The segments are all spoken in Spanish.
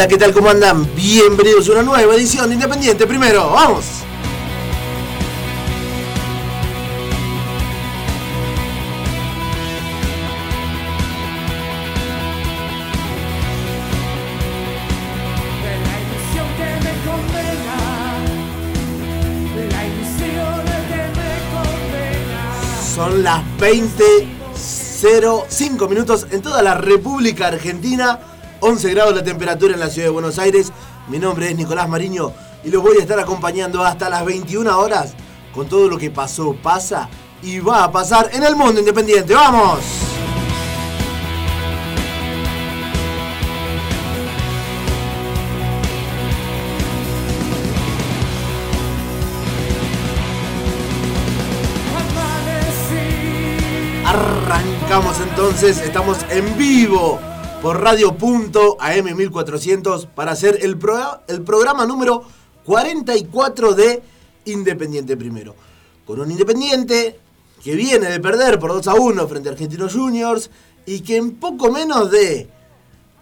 Hola, ¿qué tal? ¿Cómo andan? Bienvenidos a una nueva edición de Independiente. Primero, vamos. Son las 20.05 minutos en toda la República Argentina. 11 grados la temperatura en la ciudad de Buenos Aires. Mi nombre es Nicolás Mariño y los voy a estar acompañando hasta las 21 horas con todo lo que pasó, pasa y va a pasar en el mundo independiente. ¡Vamos! Arrancamos entonces, estamos en vivo por Radio.am 1400 para hacer el, pro- el programa número 44 de Independiente Primero. Con un Independiente que viene de perder por 2 a 1 frente a Argentinos Juniors y que en poco menos de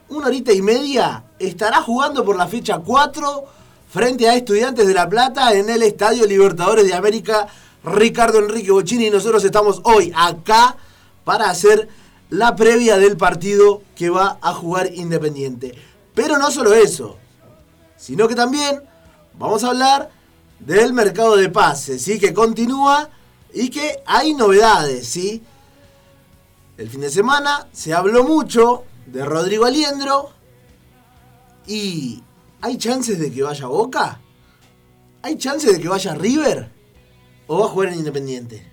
una horita y media estará jugando por la fecha 4 frente a Estudiantes de La Plata en el Estadio Libertadores de América Ricardo Enrique Bocini y nosotros estamos hoy acá para hacer la previa del partido que va a jugar Independiente. Pero no solo eso, sino que también vamos a hablar del mercado de pases, ¿sí? que continúa y que hay novedades, ¿sí? El fin de semana se habló mucho de Rodrigo Aliendro y ¿hay chances de que vaya a Boca? ¿Hay chances de que vaya a River? ¿O va a jugar en Independiente?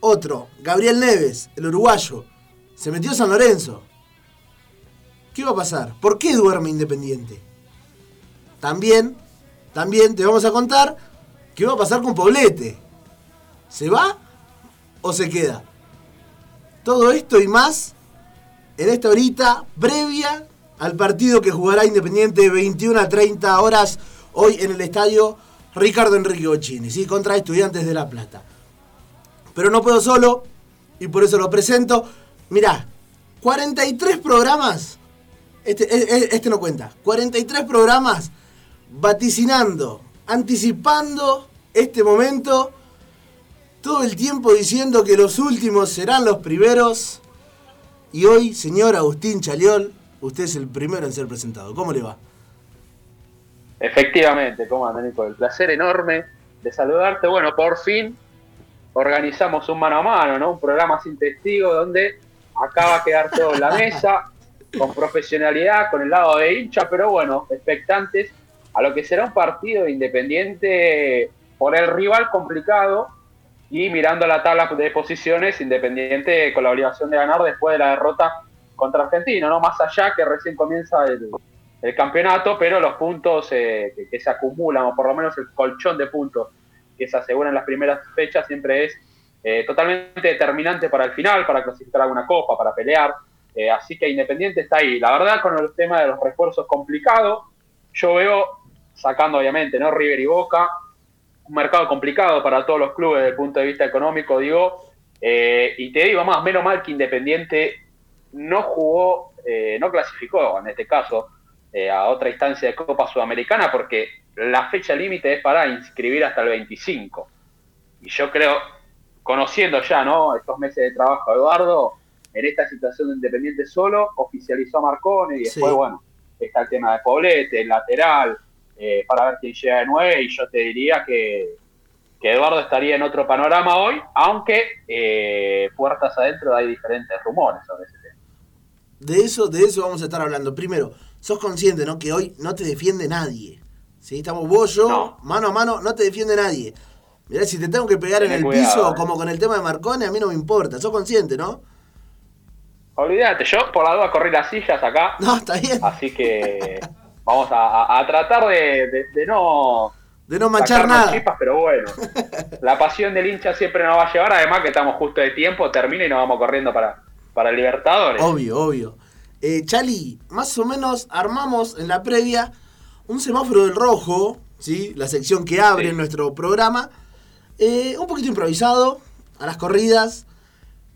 Otro, Gabriel Neves, el uruguayo, se metió San Lorenzo. ¿Qué va a pasar? ¿Por qué duerme Independiente? También, también te vamos a contar qué va a pasar con Poblete. ¿Se va o se queda? Todo esto y más en esta horita previa al partido que jugará Independiente 21 a 30 horas hoy en el estadio Ricardo Enrique Bocini, ¿sí? contra Estudiantes de La Plata. Pero no puedo solo y por eso lo presento. Mirá, 43 programas, este, e- e- este no cuenta, 43 programas vaticinando, anticipando este momento todo el tiempo diciendo que los últimos serán los primeros. Y hoy, señor Agustín Chaliol, usted es el primero en ser presentado. ¿Cómo le va? Efectivamente, ¿cómo andan, Nico? El placer enorme de saludarte. Bueno, por fin organizamos un mano a mano, ¿no? Un programa sin testigo donde acaba a quedar todo en la mesa, con profesionalidad, con el lado de hincha, pero bueno, expectantes a lo que será un partido independiente por el rival complicado y mirando la tabla de posiciones, Independiente con la obligación de ganar después de la derrota contra Argentino, ¿no? Más allá que recién comienza el, el campeonato, pero los puntos eh, que, que se acumulan, o por lo menos el colchón de puntos que se aseguran en las primeras fechas, siempre es eh, totalmente determinante para el final, para clasificar alguna copa, para pelear. Eh, así que Independiente está ahí. La verdad, con el tema de los refuerzos complicado, yo veo, sacando obviamente, ¿no? River y Boca, un mercado complicado para todos los clubes desde el punto de vista económico, digo. Eh, y te digo más, menos mal que Independiente no jugó, no clasificó en este caso eh, a otra instancia de Copa Sudamericana porque la fecha límite es para inscribir hasta el 25. Y yo creo, conociendo ya ¿no? estos meses de trabajo, Eduardo, en esta situación de Independiente solo, oficializó a Marcone y después, Sí. bueno, está el tema de Poblete, el lateral, eh, para ver quién llega de nueve, y yo te diría que, que Eduardo estaría en otro panorama hoy, aunque eh, puertas adentro hay diferentes rumores sobre ese tema. De eso, de eso vamos a estar hablando. Primero, sos consciente, ¿no? Que hoy no te defiende nadie. ¿Sí? Estamos vos, yo, No. mano a mano, no te defiende nadie. Mirá, si te tengo que pegar en el cuidado, piso, eh. como con el tema de Marcone, a mí no me importa. Sos consciente, ¿no? Olvídate, yo por la duda corrí las sillas acá, No, está bien. así que vamos a, tratar de, de- de no De no manchar nada. chispas, pero bueno, la pasión del hincha siempre nos va a llevar, además que estamos justo de tiempo, termina y nos vamos corriendo para, para Libertadores. Obvio, obvio. Eh, Chali, más o menos armamos en la previa un semáforo del rojo, ¿sí? La sección que abre Sí. nuestro programa. Eh, un poquito improvisado, a las corridas,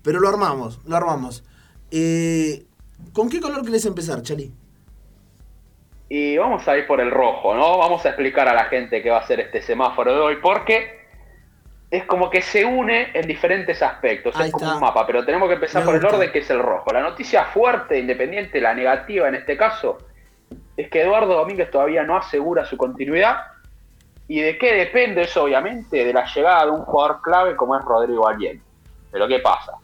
pero lo armamos, lo armamos. Eh, ¿Con qué color querés empezar, Chali? Y vamos a ir por el rojo, ¿no? Vamos a explicar a la gente qué va a ser este semáforo de hoy, porque es como que se une en diferentes aspectos. Ahí es como está. un mapa, pero tenemos que empezar Me por el orden que es el rojo. La noticia fuerte, independiente, la negativa en este caso, es que Eduardo Domínguez todavía no asegura su continuidad. ¿Y de qué depende eso? Obviamente de la llegada de un jugador clave como es Rodrigo Allende. Pero ¿qué pasa?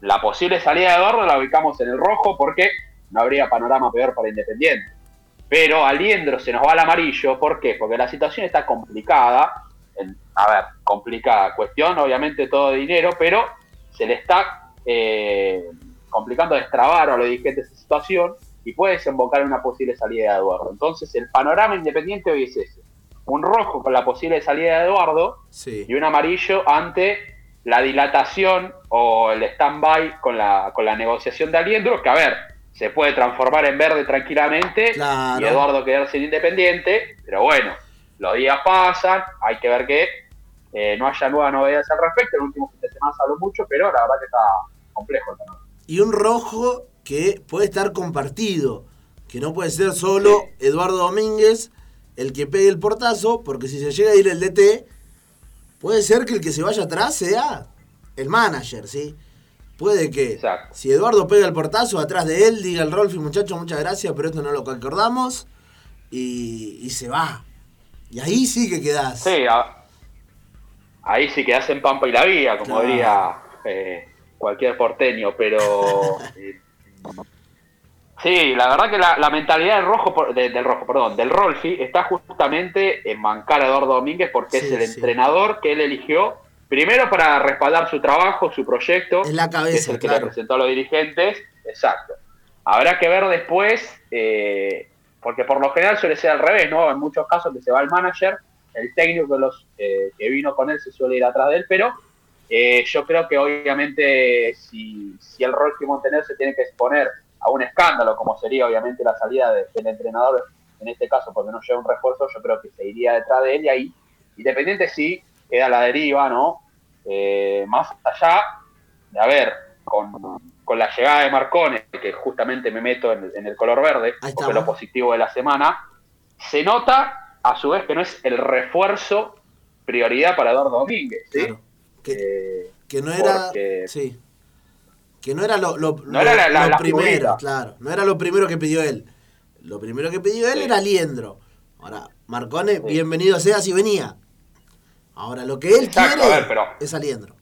La posible salida de Eduardo la ubicamos en el rojo porque no habría panorama peor para Independiente. Pero Aliendro se nos va al amarillo, ¿por qué? Porque la situación está complicada. En- a ver, complicada. Cuestión, obviamente, todo dinero, pero se le está eh, complicando destrabar a los dirigentes esa situación y puede desembocar en una posible salida de Eduardo. Entonces, el panorama independiente hoy es ese. Un rojo con la posible salida de Eduardo Sí. y un amarillo ante la dilatación o el stand-by con la, con la negociación de Aliendro, que a ver, se puede transformar en verde tranquilamente Claro. y Eduardo quedarse en independiente, pero bueno, los días pasan, hay que ver que eh, no haya nuevas novedades al respecto, el último fin de semana se habló mucho, pero la verdad que está complejo el panorama. Y un rojo que puede estar compartido, que no puede ser solo Eduardo Domínguez el que pegue el portazo, porque si se llega a ir el DT, puede ser que el que se vaya atrás sea el manager, ¿sí? Puede que Exacto. si Eduardo pega el portazo atrás de él, diga el Rolfi, muchacho, muchas gracias, pero esto no lo acordamos, y, y se va. Y ahí sí que quedás. Sí, a- ahí sí que hacen Pampa y la Vía, como Claro. diría eh, cualquier porteño, pero... eh, sí, la verdad que la, la mentalidad del rojo, de- del rojo, perdón, del Rolfi está justamente en bancar a Eduardo Domínguez porque Sí, es el sí. entrenador que él eligió, primero para respaldar su trabajo, su proyecto, En la que es cabeza, el que claro. le presentó a los dirigentes, exacto. Habrá que ver después, eh, porque por lo general suele ser al revés, ¿no? En muchos casos que se va el manager, el técnico que, los, eh, que vino con él se suele ir atrás de él, pero eh, yo creo que obviamente si, si el rol que Montener se tiene que exponer a un escándalo, como sería obviamente la salida de- del entrenador, en este caso porque no lleva un refuerzo, yo creo que se iría detrás de él y ahí, independiente si queda la deriva, ¿no? Eh, más allá de, a ver, con, con la llegada de Marcone, que justamente me meto en, en el color verde, porque es lo positivo de la semana, se nota a su vez que no es el refuerzo prioridad para Eduardo Domínguez, ¿sí? Claro. Que, Eh, que no era. porque- Sí. Que no era lo, lo, No era la- la- lo la primero, claro. No era lo primero que pidió él. Lo primero que pidió él Sí. era Liendro. Ahora, Marcone, Sí. bienvenido sea si venía. Ahora, lo que él Exacto, quiere a ver, pero- es Aliendro.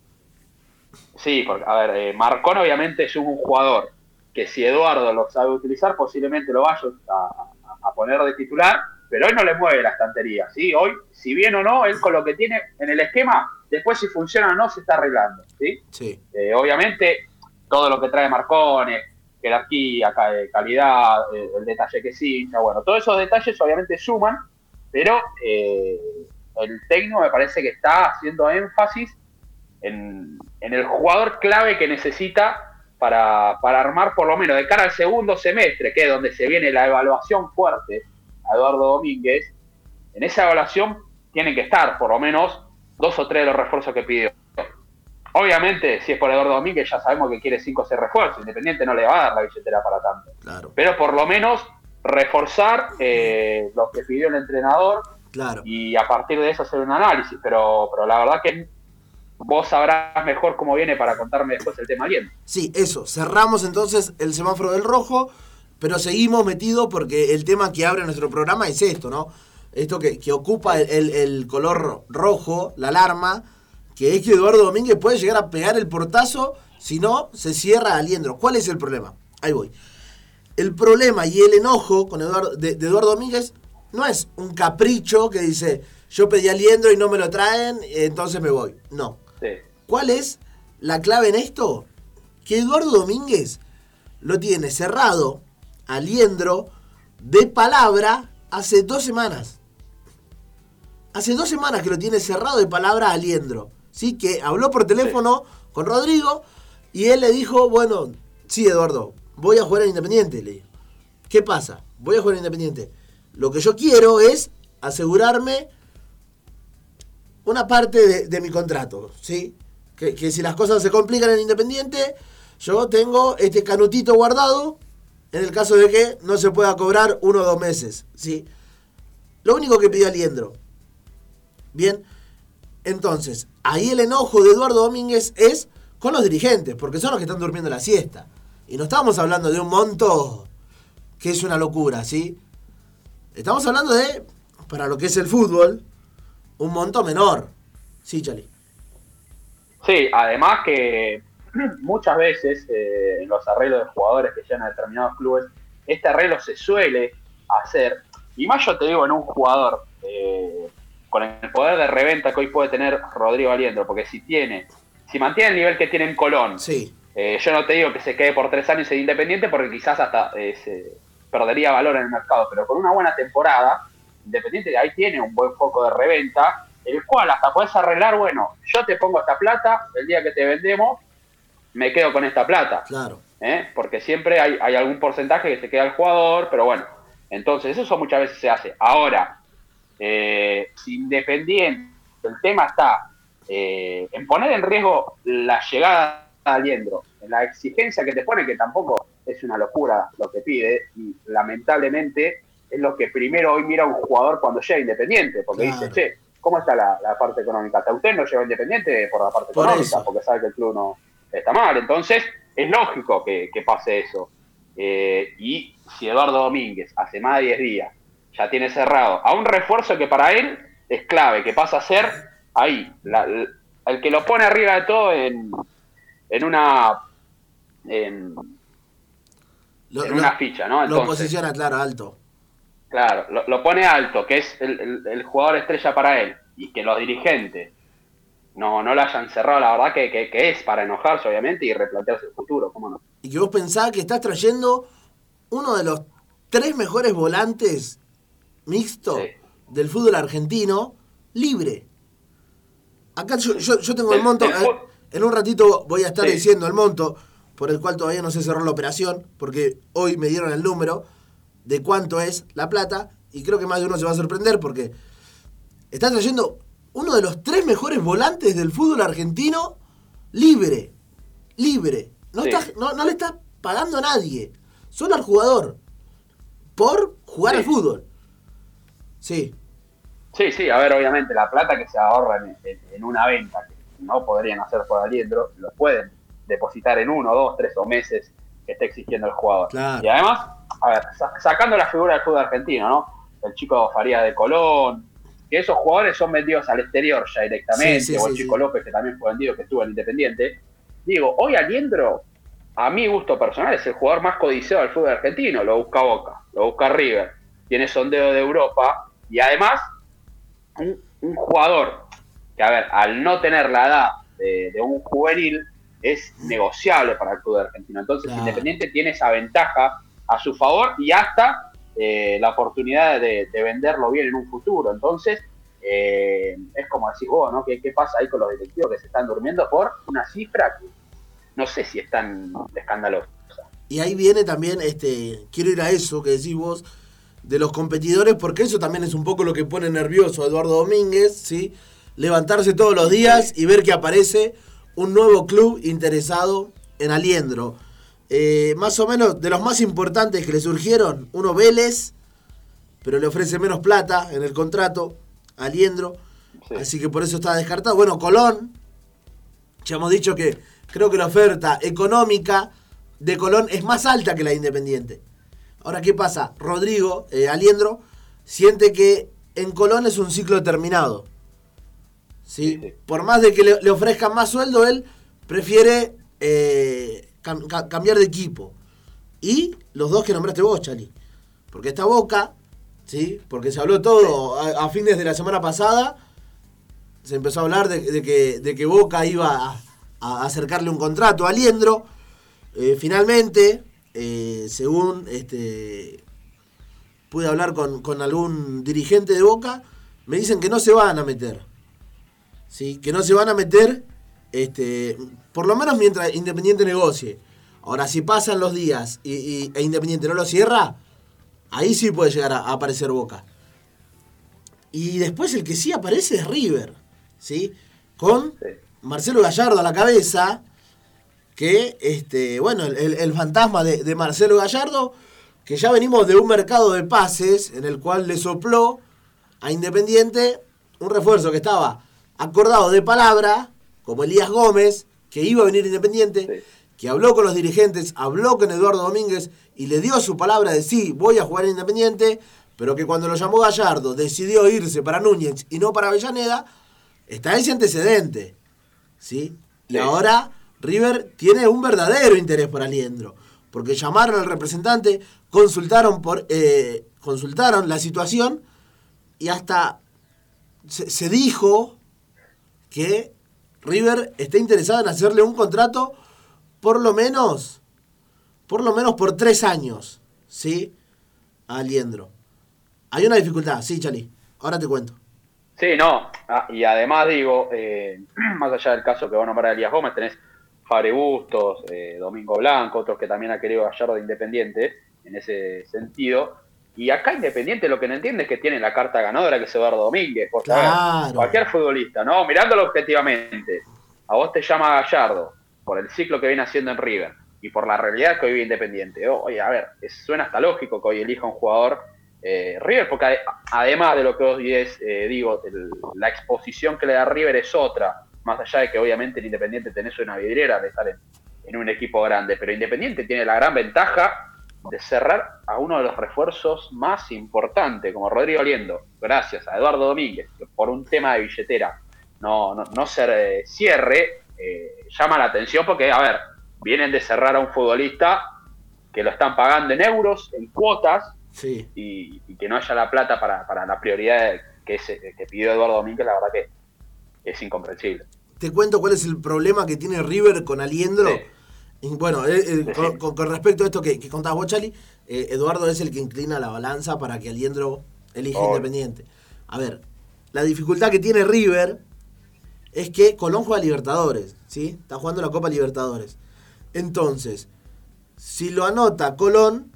Sí, porque, a ver, eh, Marcón obviamente es un jugador que si Eduardo lo sabe utilizar, posiblemente lo vaya a, poner de titular, pero hoy no le mueve la estantería, ¿sí? Hoy, si bien o no, él con lo que tiene en el esquema, después si funciona o no, se está arreglando, ¿sí? Sí. Eh, obviamente, todo lo que trae Marcone, jerarquía, eh, calidad, eh, el detalle que sí, bueno, todos esos detalles obviamente suman, pero eh, el técnico me parece que está haciendo énfasis en, en el jugador clave que necesita para, para armar por lo menos de cara al segundo semestre, que es donde se viene la evaluación fuerte a Eduardo Domínguez, en esa evaluación tienen que estar por lo menos dos o tres de los refuerzos que pidió. Obviamente, si es por Eduardo Domínguez, ya sabemos que quiere 5 o 6 refuerzos. Independiente no le va a dar la billetera para tanto. Claro, Pero por lo menos reforzar eh, lo que pidió el entrenador claro. y a partir de eso hacer un análisis. Pero, pero la verdad que vos sabrás mejor cómo viene para contarme después el tema bien. Sí, eso. Cerramos entonces el semáforo del rojo, pero seguimos metidos porque el tema que abre nuestro programa es esto, ¿no? Esto que, que ocupa el, el- color rojo, la alarma, que es que Eduardo Domínguez puede llegar a pegar el portazo, si no, se cierra Aliendro. ¿Cuál es el problema? Ahí voy. El problema y el enojo con Eduardo, de, de Eduardo Domínguez no es un capricho que dice, yo pedí Aliendro y no me lo traen, entonces me voy. No. ¿Cuál es la clave en esto? Que Eduardo Domínguez lo tiene cerrado a Liendro de palabra hace dos semanas. Hace dos semanas que lo tiene cerrado de palabra a Liendro. ¿sí? Que habló por teléfono con Rodrigo y él le dijo, bueno, sí, Eduardo, voy a jugar en Independiente. Le dijo. ¿Qué pasa? Voy a jugar en Independiente. Lo que yo quiero es asegurarme una parte de, de mi contrato, ¿sí? Que, si las cosas se complican en Independiente, yo tengo este canutito guardado en el caso de que no se pueda cobrar uno o dos meses. ¿sí? Lo único que pidió Aliendro. Bien, entonces, ahí el enojo de Eduardo Domínguez es con los dirigentes, porque son los que están durmiendo la siesta. Y no estamos hablando de un monto que es una locura, ¿sí? Estamos hablando de, para lo que es el fútbol, un monto menor. Sí, Chali. Sí, además que muchas veces eh, en los arreglos de jugadores que llegan a determinados clubes, este arreglo se suele hacer, y más yo te digo en un jugador eh, con el poder de reventa que hoy puede tener Rodrigo Aliendro, porque si tiene, si mantiene el nivel que tiene en Colón, Sí, eh, yo no te digo que se quede por tres años en Independiente porque quizás hasta eh, se perdería valor en el mercado, pero con una buena temporada, Independiente ahí tiene un buen foco de reventa, el cual hasta puedes arreglar, bueno, yo te pongo esta plata, el día que te vendemos, me quedo con esta plata, claro. ¿eh? porque siempre hay, hay algún porcentaje que se queda el jugador, pero bueno, entonces eso muchas veces se hace. Ahora, eh, Independiente, el tema está eh, en poner en riesgo la llegada de Aliendro, en la exigencia que te pone, que tampoco es una locura lo que pide, y lamentablemente es lo que primero hoy mira un jugador cuando llega a Independiente, porque Claro. dice, che, ¿cómo está la, la parte económica? Hasta usted no llega a Independiente por la parte Por económica, eso. porque sabe que el club no está mal. Entonces, es lógico que, que pase eso. Eh, y si Eduardo Domínguez hace más de 10 días ya tiene cerrado a un refuerzo que para él es clave, que pasa a ser ahí, la- el, el que lo pone arriba de todo en, en una en, Lo, en lo- una ficha, ¿no? lo Entonces, posiciona, claro, alto. Claro, lo, lo pone alto, que es el, el- el jugador estrella para él, y que los dirigentes no, no lo hayan cerrado, la verdad que, que- que es para enojarse, obviamente, y replantearse el futuro, ¿cómo no? Y que vos pensás que estás trayendo uno de los tres mejores volantes mixto Sí. del fútbol argentino libre. Acá yo, yo- yo tengo el monto. eh, En un ratito voy a estar Sí. diciendo el monto por el cual todavía no se cerró la operación, porque hoy me dieron el número de cuánto es la plata, y creo que más de uno se va a sorprender porque está trayendo uno de los tres mejores volantes del fútbol argentino libre. Libre. No, Sí. está- no, no le está pagando a nadie. Solo al jugador. Por jugar Sí. al fútbol. Sí. Sí, sí, a ver, obviamente la plata que se ahorra en, en- en una venta, que no podrían hacer por aliendro, lo pueden depositar en uno, dos, tres o meses que esté exigiendo el jugador. Claro. Y además, a ver, sa- sacando la figura del fútbol argentino, ¿no? El chico Faría de Colón, que esos jugadores son vendidos al exterior ya directamente, Sí, sí, o el chico. López, que también fue vendido, que estuvo en Independiente. Digo, hoy Aliendro, a mi gusto personal, es el jugador más codiciado del fútbol argentino, lo busca Boca, lo busca River, tiene sondeo de Europa, y además un, un jugador que, a ver, al no tener la edad de, de un juvenil, es negociable para el fútbol argentino. Entonces, Claro. Independiente tiene esa ventaja a su favor y hasta eh, la oportunidad de, de venderlo bien en un futuro. Entonces, eh, es como decís vos, ¿no? ¿Qué, ¿Qué pasa ahí con los directivos que se están durmiendo por una cifra que no sé si es tan escandalosa? Y ahí viene también, este, quiero ir a eso que decís vos, de los competidores, porque eso también es un poco lo que pone nervioso a Eduardo Domínguez, ¿sí? Levantarse todos los días y ver que aparece un nuevo club interesado en Aliendro. Eh, más o menos de los más importantes que le surgieron, uno Vélez, pero le ofrece menos plata en el contrato a Aliendro, Sí. así que por eso está descartado. Bueno, Colón, ya hemos dicho que creo que la oferta económica de Colón es más alta que la de Independiente. Ahora, ¿qué pasa? Rodrigo eh, Aliendro siente que en Colón es un ciclo terminado. sí. Por más de que le, le ofrezcan más sueldo, él prefiere eh, cam- ca- cambiar de equipo. Y los dos que nombraste vos, Chali. Porque está Boca, ¿sí? Porque se habló todo a, a fines de la semana pasada. Se empezó a hablar de, de que, de que Boca iba a, a acercarle un contrato a Aliendro. Eh, finalmente, eh, según este, pude hablar con, con algún dirigente de Boca, me dicen que no se van a meter. ¿sí? Que no se van a meter, este, por lo menos mientras Independiente negocie. Ahora, si pasan los días y, y- e Independiente no lo cierra, ahí sí puede llegar a, a aparecer Boca. Y después el que sí aparece es River, ¿sí? Con. Marcelo Gallardo a la cabeza, que, este, bueno, el, el- el fantasma de, de Marcelo Gallardo, que ya venimos de un mercado de pases en el cual le sopló a Independiente un refuerzo que estaba acordado de palabra, como Elías Gómez, que iba a venir Independiente, Sí. que habló con los dirigentes, habló con Eduardo Domínguez y le dio su palabra de sí, voy a jugar en Independiente, pero que cuando lo llamó Gallardo decidió irse para Núñez y no para Avellaneda, está ese antecedente. ¿sí? Y Sí. ahora River tiene un verdadero interés por Aliendro, porque llamaron al representante, consultaron, por, eh, consultaron la situación y hasta se, se dijo que River está interesado en hacerle un contrato por lo menos, por lo menos por tres años, ¿sí? A Aliendro. Hay una dificultad, sí, Chali. Ahora te cuento. Sí, no. Ah, y además digo, eh, más allá del caso que va a nombrar Elías Gómez, tenés Fabri Bustos, eh, Domingo Blanco, otros que también ha querido Gallardo de Independiente en ese sentido. Y acá Independiente lo que no entiende es que tiene la carta ganadora que es Eduardo Domínguez. Porque, Claro. cualquier futbolista, ¿no? Mirándolo objetivamente, a vos te llama Gallardo por el ciclo que viene haciendo en River y por la realidad que hoy vive Independiente. Oh, Oye, a ver, es- suena hasta lógico que hoy elija un jugador eh, River, porque ade- además de lo que hoy es, eh, digo, el- la exposición que le da River es otra, más allá de que obviamente el Independiente tenés una vidriera de estar en, en un equipo grande, pero Independiente tiene la gran ventaja de cerrar a uno de los refuerzos más importantes, como Rodrigo Aliendo, gracias a Eduardo Domínguez, que por un tema de billetera no, no, no se cierre, eh, llama la atención porque, a ver, vienen de cerrar a un futbolista que lo están pagando en euros, en cuotas, Sí. y, y que no haya la plata para, para la prioridad que, es, eh, que pidió Eduardo Domínguez, la verdad que es incomprensible. Te cuento cuál es el problema que tiene River con Aliendro. Sí. Y Bueno, eh, eh, con, sí. con- con respecto a esto que, que vos, Chali, eh, Eduardo es el que inclina la balanza para que Aliendro elija. Independiente. A ver, la dificultad que tiene River es que Colón juega Libertadores, ¿sí? Está jugando la Copa Libertadores. Entonces, si lo anota Colón,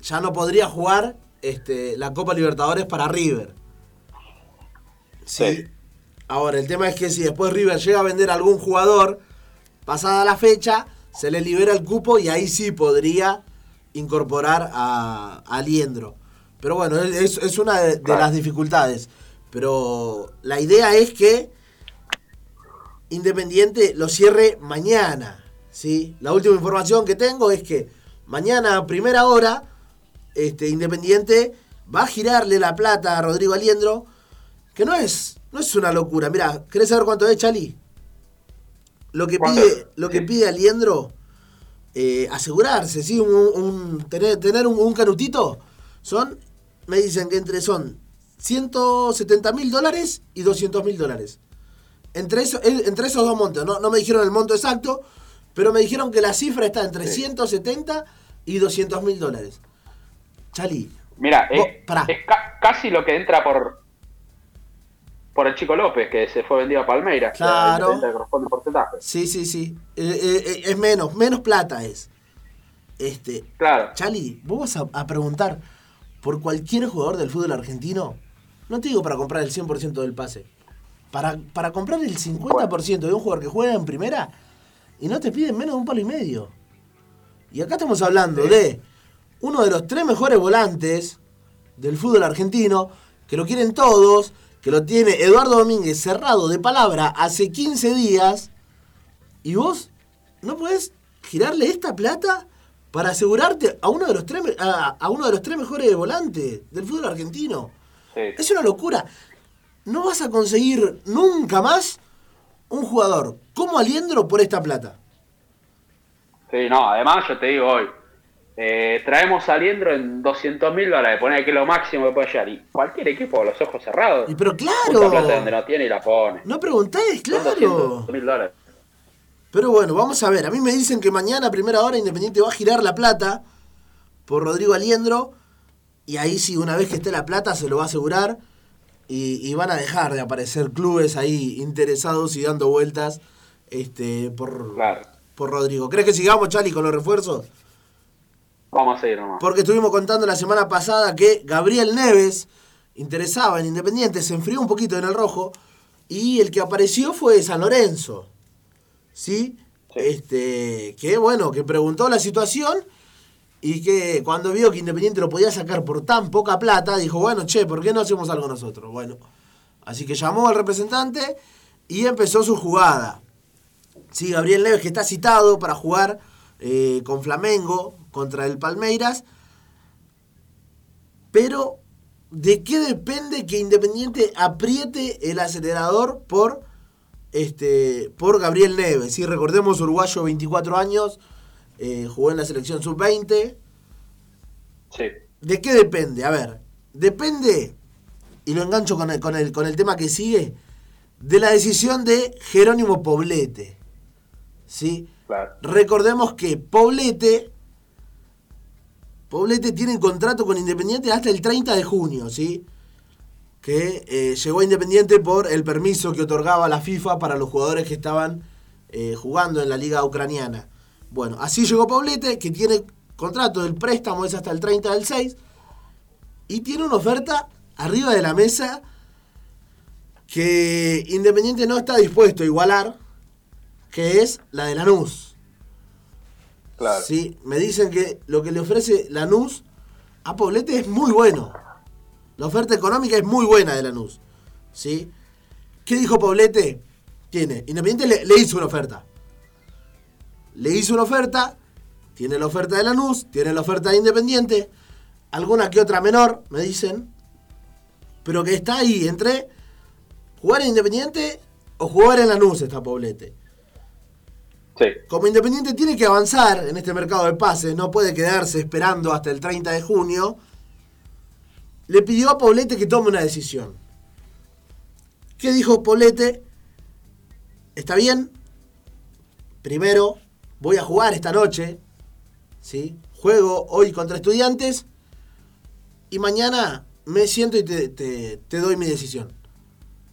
ya no podría jugar este, la Copa Libertadores para River. ¿sí? Sí. Ahora, el tema es que si después River llega a vender a algún jugador, pasada la fecha, se le libera el cupo y ahí sí podría incorporar a, a Liendro. Pero bueno, es, es una de, las dificultades. Pero la idea es que Independiente lo cierre mañana. ¿sí? La última información que tengo es que mañana a primera hora este, Independiente va a girarle la plata a Rodrigo Aliendro, que no es, no es una locura. Mira, ¿querés saber cuánto es, Chali? Lo que ¿Cuánto? pide, lo que pide Aliendro, eh, asegurarse, ¿sí? Un, un- tener tener un, un canutito, son, me dicen que entre son 170 mil dólares y 200 mil dólares. Entre, eso, eh, entre esos dos montos, no, no me dijeron el monto exacto, pero me dijeron que la cifra está entre Sí. 170 y 200 mil dólares. Chali, Mira, es, es ca- casi lo que entra por por el Chico López, que se fue vendido a Palmeiras. que Claro. Le corresponde porcentaje. sí, sí, sí. Eh, eh, eh, es menos, menos plata es. Este, Claro. Chali, vos vas a, a preguntar por cualquier jugador del fútbol argentino. No te digo para comprar el 100% del pase. Para, para comprar el 50% de un jugador que juega en primera y no te piden menos de un palo y medio. Y acá estamos hablando Sí. de uno de los tres mejores volantes del fútbol argentino, que lo quieren todos, que lo tiene Eduardo Domínguez cerrado de palabra hace 15 días, y vos no podés girarle esta plata para asegurarte a uno de los tres, a, a uno de los tres mejores volantes del fútbol argentino. Sí. Es una locura. No vas a conseguir nunca más un jugador como Aliendro por esta plata. Sí, no, además yo te digo hoy, eh, traemos a Aliendro en 200 mil dólares, poner que lo máximo que puede llegar. Y cualquier equipo con los ojos cerrados, Y pero claro, plata donde no tiene y la pone. no preguntéis, Son claro. 200 mil dólares. Pero bueno, vamos a ver. A mí me dicen que mañana a primera hora Independiente va a girar la plata por Rodrigo Aliendro. Y ahí sí, una vez que esté la plata, se lo va a asegurar. Y, y van a dejar de aparecer clubes ahí interesados y dando vueltas este, por, Claro. por Rodrigo. ¿Crees que sigamos, Chali, con los refuerzos? Vamos a seguir nomás. Porque estuvimos contando la semana pasada que Gabriel Neves interesaba en Independiente, se enfrió un poquito en el rojo. Y el que apareció fue San Lorenzo. ¿Sí? Sí. Este, que bueno, que preguntó la situación y que cuando vio que Independiente lo podía sacar por tan poca plata, dijo, bueno, che, ¿por qué no hacemos algo nosotros? Bueno, así que llamó al representante y empezó su jugada. Sí, Gabriel Neves, que está citado para jugar eh, con Flamengo contra el Palmeiras. Pero, ¿de qué depende que Independiente apriete el acelerador por, este, por Gabriel Neves? Sí, recordemos, uruguayo, 24 años, eh, jugó en la selección sub-20. Sí. ¿De qué depende? A ver, depende, y lo engancho con el, con el, con el tema que sigue, de la decisión de Jerónimo Poblete. ¿Sí? Claro. Recordemos que Poblete, Poblete tiene contrato con Independiente hasta el 30 de junio, ¿sí? Que eh, llegó a Independiente por el permiso que otorgaba la FIFA para los jugadores que estaban eh, jugando en la liga ucraniana. Bueno, así llegó Poblete, que tiene contrato del préstamo, es hasta el 30 del 6, y tiene una oferta arriba de la mesa que Independiente no está dispuesto a igualar, que es la de Lanús. Sí, me dicen que lo que le ofrece Lanús a Poblete es muy bueno. La oferta económica es muy buena de Lanús. ¿Sí? ¿Qué dijo Poblete? Tiene. Independiente le, le hizo una oferta. Le hizo una oferta. Tiene la oferta de Lanús. Tiene la oferta de Independiente. Alguna que otra menor, me dicen. Pero que está ahí entre jugar en Independiente o jugar en Lanús está Poblete. Como Independiente tiene que avanzar en este mercado de pases, no puede quedarse esperando hasta el 30 de junio, le pidió a Poblete que tome una decisión. ¿Qué dijo Poblete? Está bien, primero voy a jugar esta noche, ¿sí? juego hoy contra estudiantes y mañana me siento y te- te doy mi decisión,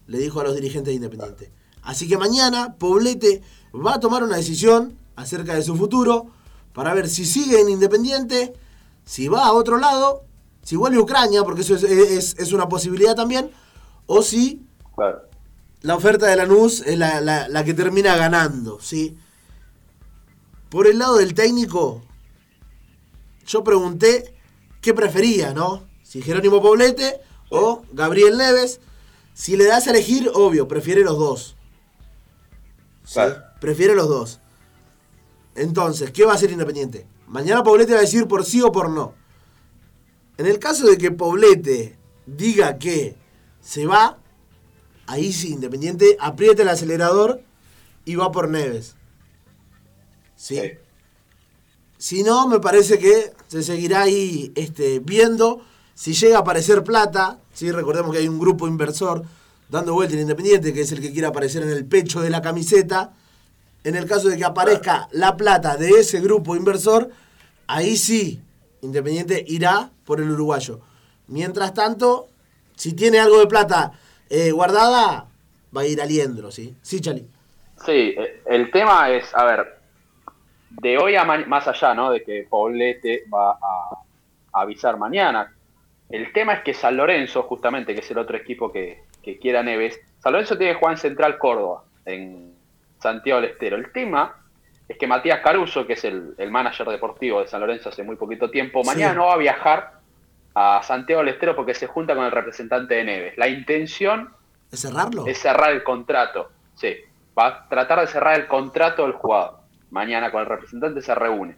le dijo a los dirigentes de Independiente. Así que mañana Poblete va a tomar una decisión acerca de su futuro para ver si sigue en Independiente, si va a otro lado, si vuelve a Ucrania, porque eso es, es- es una posibilidad también, o si Claro. la oferta de Lanús es la, la- la que termina ganando, ¿sí? Por el lado del técnico, yo pregunté qué prefería, ¿no? Si Jerónimo Poblete o Gabriel Neves. Si le das a elegir, obvio, prefiere los dos. ¿Sí? Claro. Prefiere los dos. Entonces, ¿qué va a hacer Independiente? Mañana Poblete va a decir por sí o por no. En el caso de que Poblete diga que se va, ahí sí, Independiente aprieta el acelerador y va por Neves. ¿Sí? Sí. Si no, me parece que se seguirá ahí este, viendo si llega a aparecer plata. ¿sí? Recordemos que hay un grupo inversor dando vuelta en Independiente, que es el que quiere aparecer en el pecho de la camiseta. En el caso de que aparezca la plata de ese grupo inversor, ahí sí, Independiente irá por el uruguayo. Mientras tanto, si tiene algo de plata eh, guardada, va a ir al Liendro, ¿sí? Sí, Chali. Sí, eh, el tema es, a ver, de hoy a más allá, ¿no? De que Poblete va a, avisar mañana. El tema es que San Lorenzo, justamente, que es el otro equipo que, que quiera Neves, San Lorenzo tiene en Central Córdoba, en Santiago del Estero. El tema es que Matías Caruso, que es el, el manager deportivo de San Lorenzo hace muy poquito tiempo, Sí. mañana no va a viajar a Santiago del Estero porque se junta con el representante de Neves. La intención ¿Es cerrarlo? es cerrar el contrato. Sí, va a tratar de cerrar el contrato del jugador. Mañana con el representante se reúne.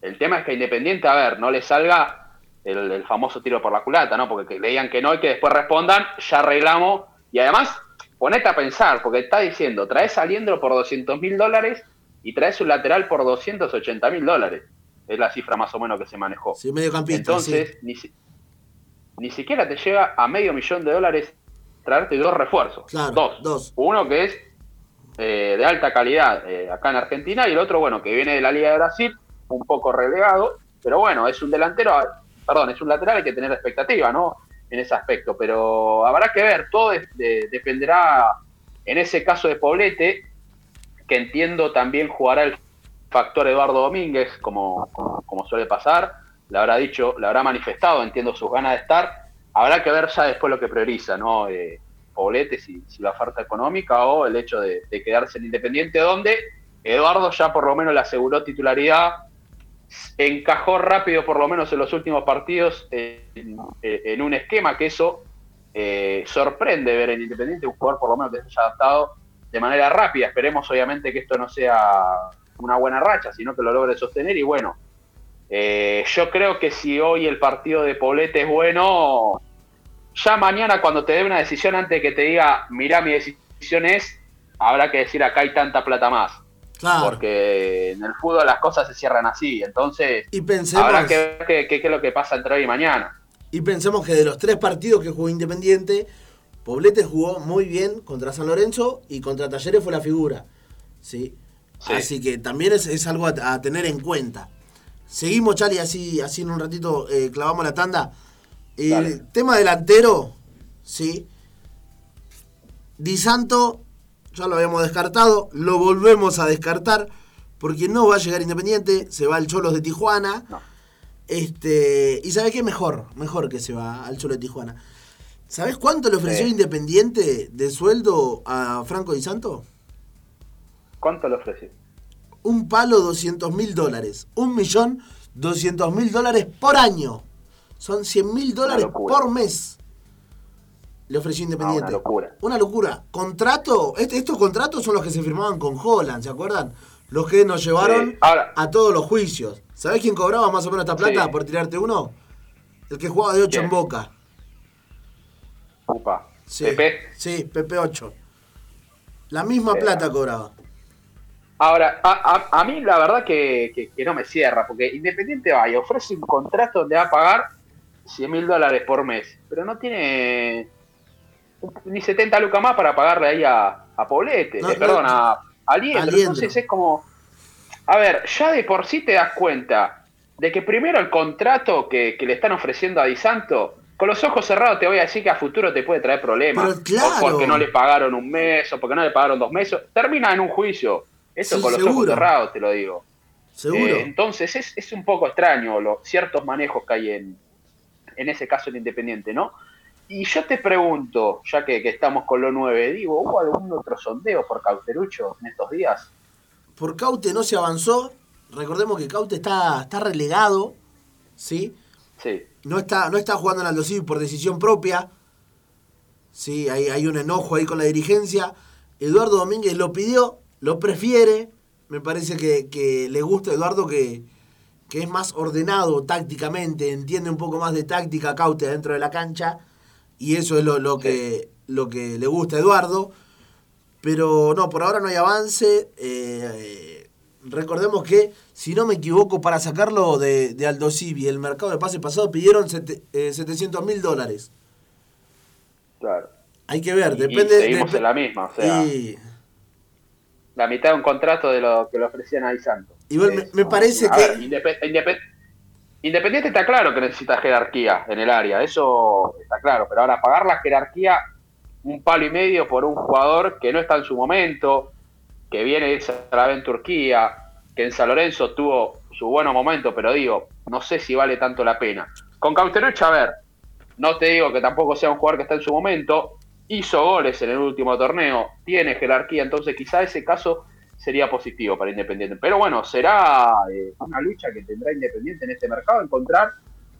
El tema es que Independiente, a ver, no le salga el, el famoso tiro por la culata, ¿no? Porque que le digan que no y que después respondan, ya arreglamos. Y además, ponete a pensar, porque está diciendo, traes a Liendro por 200 mil dólares y traes un lateral por 280 mil dólares. Es la cifra más o menos que se manejó. Sí, mediocampista. Entonces, sí. ni, si- ni siquiera te llega a medio millón de dólares traerte dos refuerzos. Claro, dos. dos. Uno que es eh, de alta calidad eh, acá en Argentina y el otro, bueno, que viene de la Liga de Brasil, un poco relegado, pero bueno, es un delantero, perdón, es un lateral, hay que tener expectativa, ¿no? En ese aspecto, pero habrá que ver, todo de- de- dependerá, en ese caso de Poblete, que entiendo también jugará el factor Eduardo Domínguez, como, como, suele pasar, le habrá dicho, le habrá manifestado, entiendo sus ganas de estar, habrá que ver ya después lo que prioriza, ¿no? Eh, Poblete, si, si la oferta económica o el hecho de, de quedarse en Independiente, donde Eduardo ya por lo menos le aseguró titularidad, encajó rápido por lo menos en los últimos partidos en, en un esquema que eso eh, sorprende ver en Independiente un jugador por lo menos que se haya adaptado de manera rápida. Esperemos obviamente que esto no sea una buena racha, sino que lo logre sostener y bueno, eh, yo creo que si hoy el partido de Poblete es bueno, ya mañana cuando te dé una decisión antes de que te diga, mirá mi decisión es, habrá que decir acá hay tanta plata más. Porque en el fútbol las cosas se cierran así, entonces y pensemos, habrá que ver qué es lo que pasa entre hoy y mañana. Y pensemos que de los tres partidos que jugó Independiente, Poblete jugó muy bien contra San Lorenzo y contra Talleres fue la figura. ¿sí? Así que también es, algo a, tener en cuenta. Seguimos, Charlie, así, así en un ratito eh, clavamos la tanda. El tema delantero, ¿sí? Di Santo, ya lo habíamos descartado, lo volvemos a descartar porque no va a llegar Independiente, se va el Cholos de Tijuana. Este, y ¿sabes qué? Mejor, mejor que se va al Cholo de Tijuana. ¿Sabes cuánto le ofreció Independiente de sueldo a Franco Di Santo? ¿Cuánto le ofreció? Un palo 200 mil dólares. Un millón 200 mil dólares por año. Son 100 mil dólares por mes. Le ofreció Independiente. una locura. Una locura. Contrato, este, estos contratos son los que se firmaban con Holland, ¿se acuerdan? Los que nos llevaron a todos los juicios. ¿Sabés quién cobraba más o menos esta plata por tirarte uno? El que jugaba de 8 en Boca. Upa. Sí, ¿Pepe? Sí, Pepe 8. La misma plata cobraba. Ahora, a, mí la verdad que, no me cierra, porque Independiente va y ofrece un contrato donde va a pagar 100 mil dólares por mes, pero no tiene ni 70 lucas más para pagarle ahí a, a Poblete, eh, perdón, a, entonces es como, a ver, ya de por sí te das cuenta de que primero el contrato que, le están ofreciendo a Di Santo, con los ojos cerrados te voy a decir que a futuro te puede traer problemas. O porque no le pagaron un mes, o porque no le pagaron dos meses. Termina en un juicio. Eso con los ojos cerrados te lo digo. Seguro. Eh, entonces es, un poco extraño los ciertos manejos que hay en, en ese caso en Independiente, ¿no? Y yo te pregunto, ya que, estamos con lo 9, digo, ¿hubo algún otro sondeo por Cauterucho en estos días? Por Caute no se avanzó. Recordemos que Caute está, está relegado, ¿sí? Sí. No está, no está jugando en Aldo por decisión propia. Sí, hay, hay un enojo ahí con la dirigencia. Eduardo Domínguez lo pidió, lo prefiere. Me parece que, le gusta a Eduardo que, que es más ordenado tácticamente, entiende un poco más de táctica Caute dentro de la cancha y eso es lo, que, lo que le gusta a Eduardo. Pero no, por ahora no hay avance. Eh, recordemos que, si no me equivoco, para sacarlo de, de Aldo Civi, el mercado de pase pasado pidieron 700 eh, mil dólares. Claro. Hay que ver, depende. Y seguimos en la misma, o sea. La mitad de un contrato de lo que le ofrecían a Santo. Igual me, parece que. Independiente está claro que necesita jerarquía en el área, eso está claro, pero ahora pagar la jerarquía un palo y medio por un jugador que no está en su momento, que viene de la en Turquía, que en San Lorenzo tuvo su buen momento, pero digo, no sé si vale tanto la pena. Con Cauterucho, a ver, no te digo que tampoco sea un jugador que está en su momento, hizo goles en el último torneo, tiene jerarquía, entonces quizá ese caso sería positivo para Independiente. Pero bueno, será eh, una lucha que tendrá Independiente en este mercado, encontrar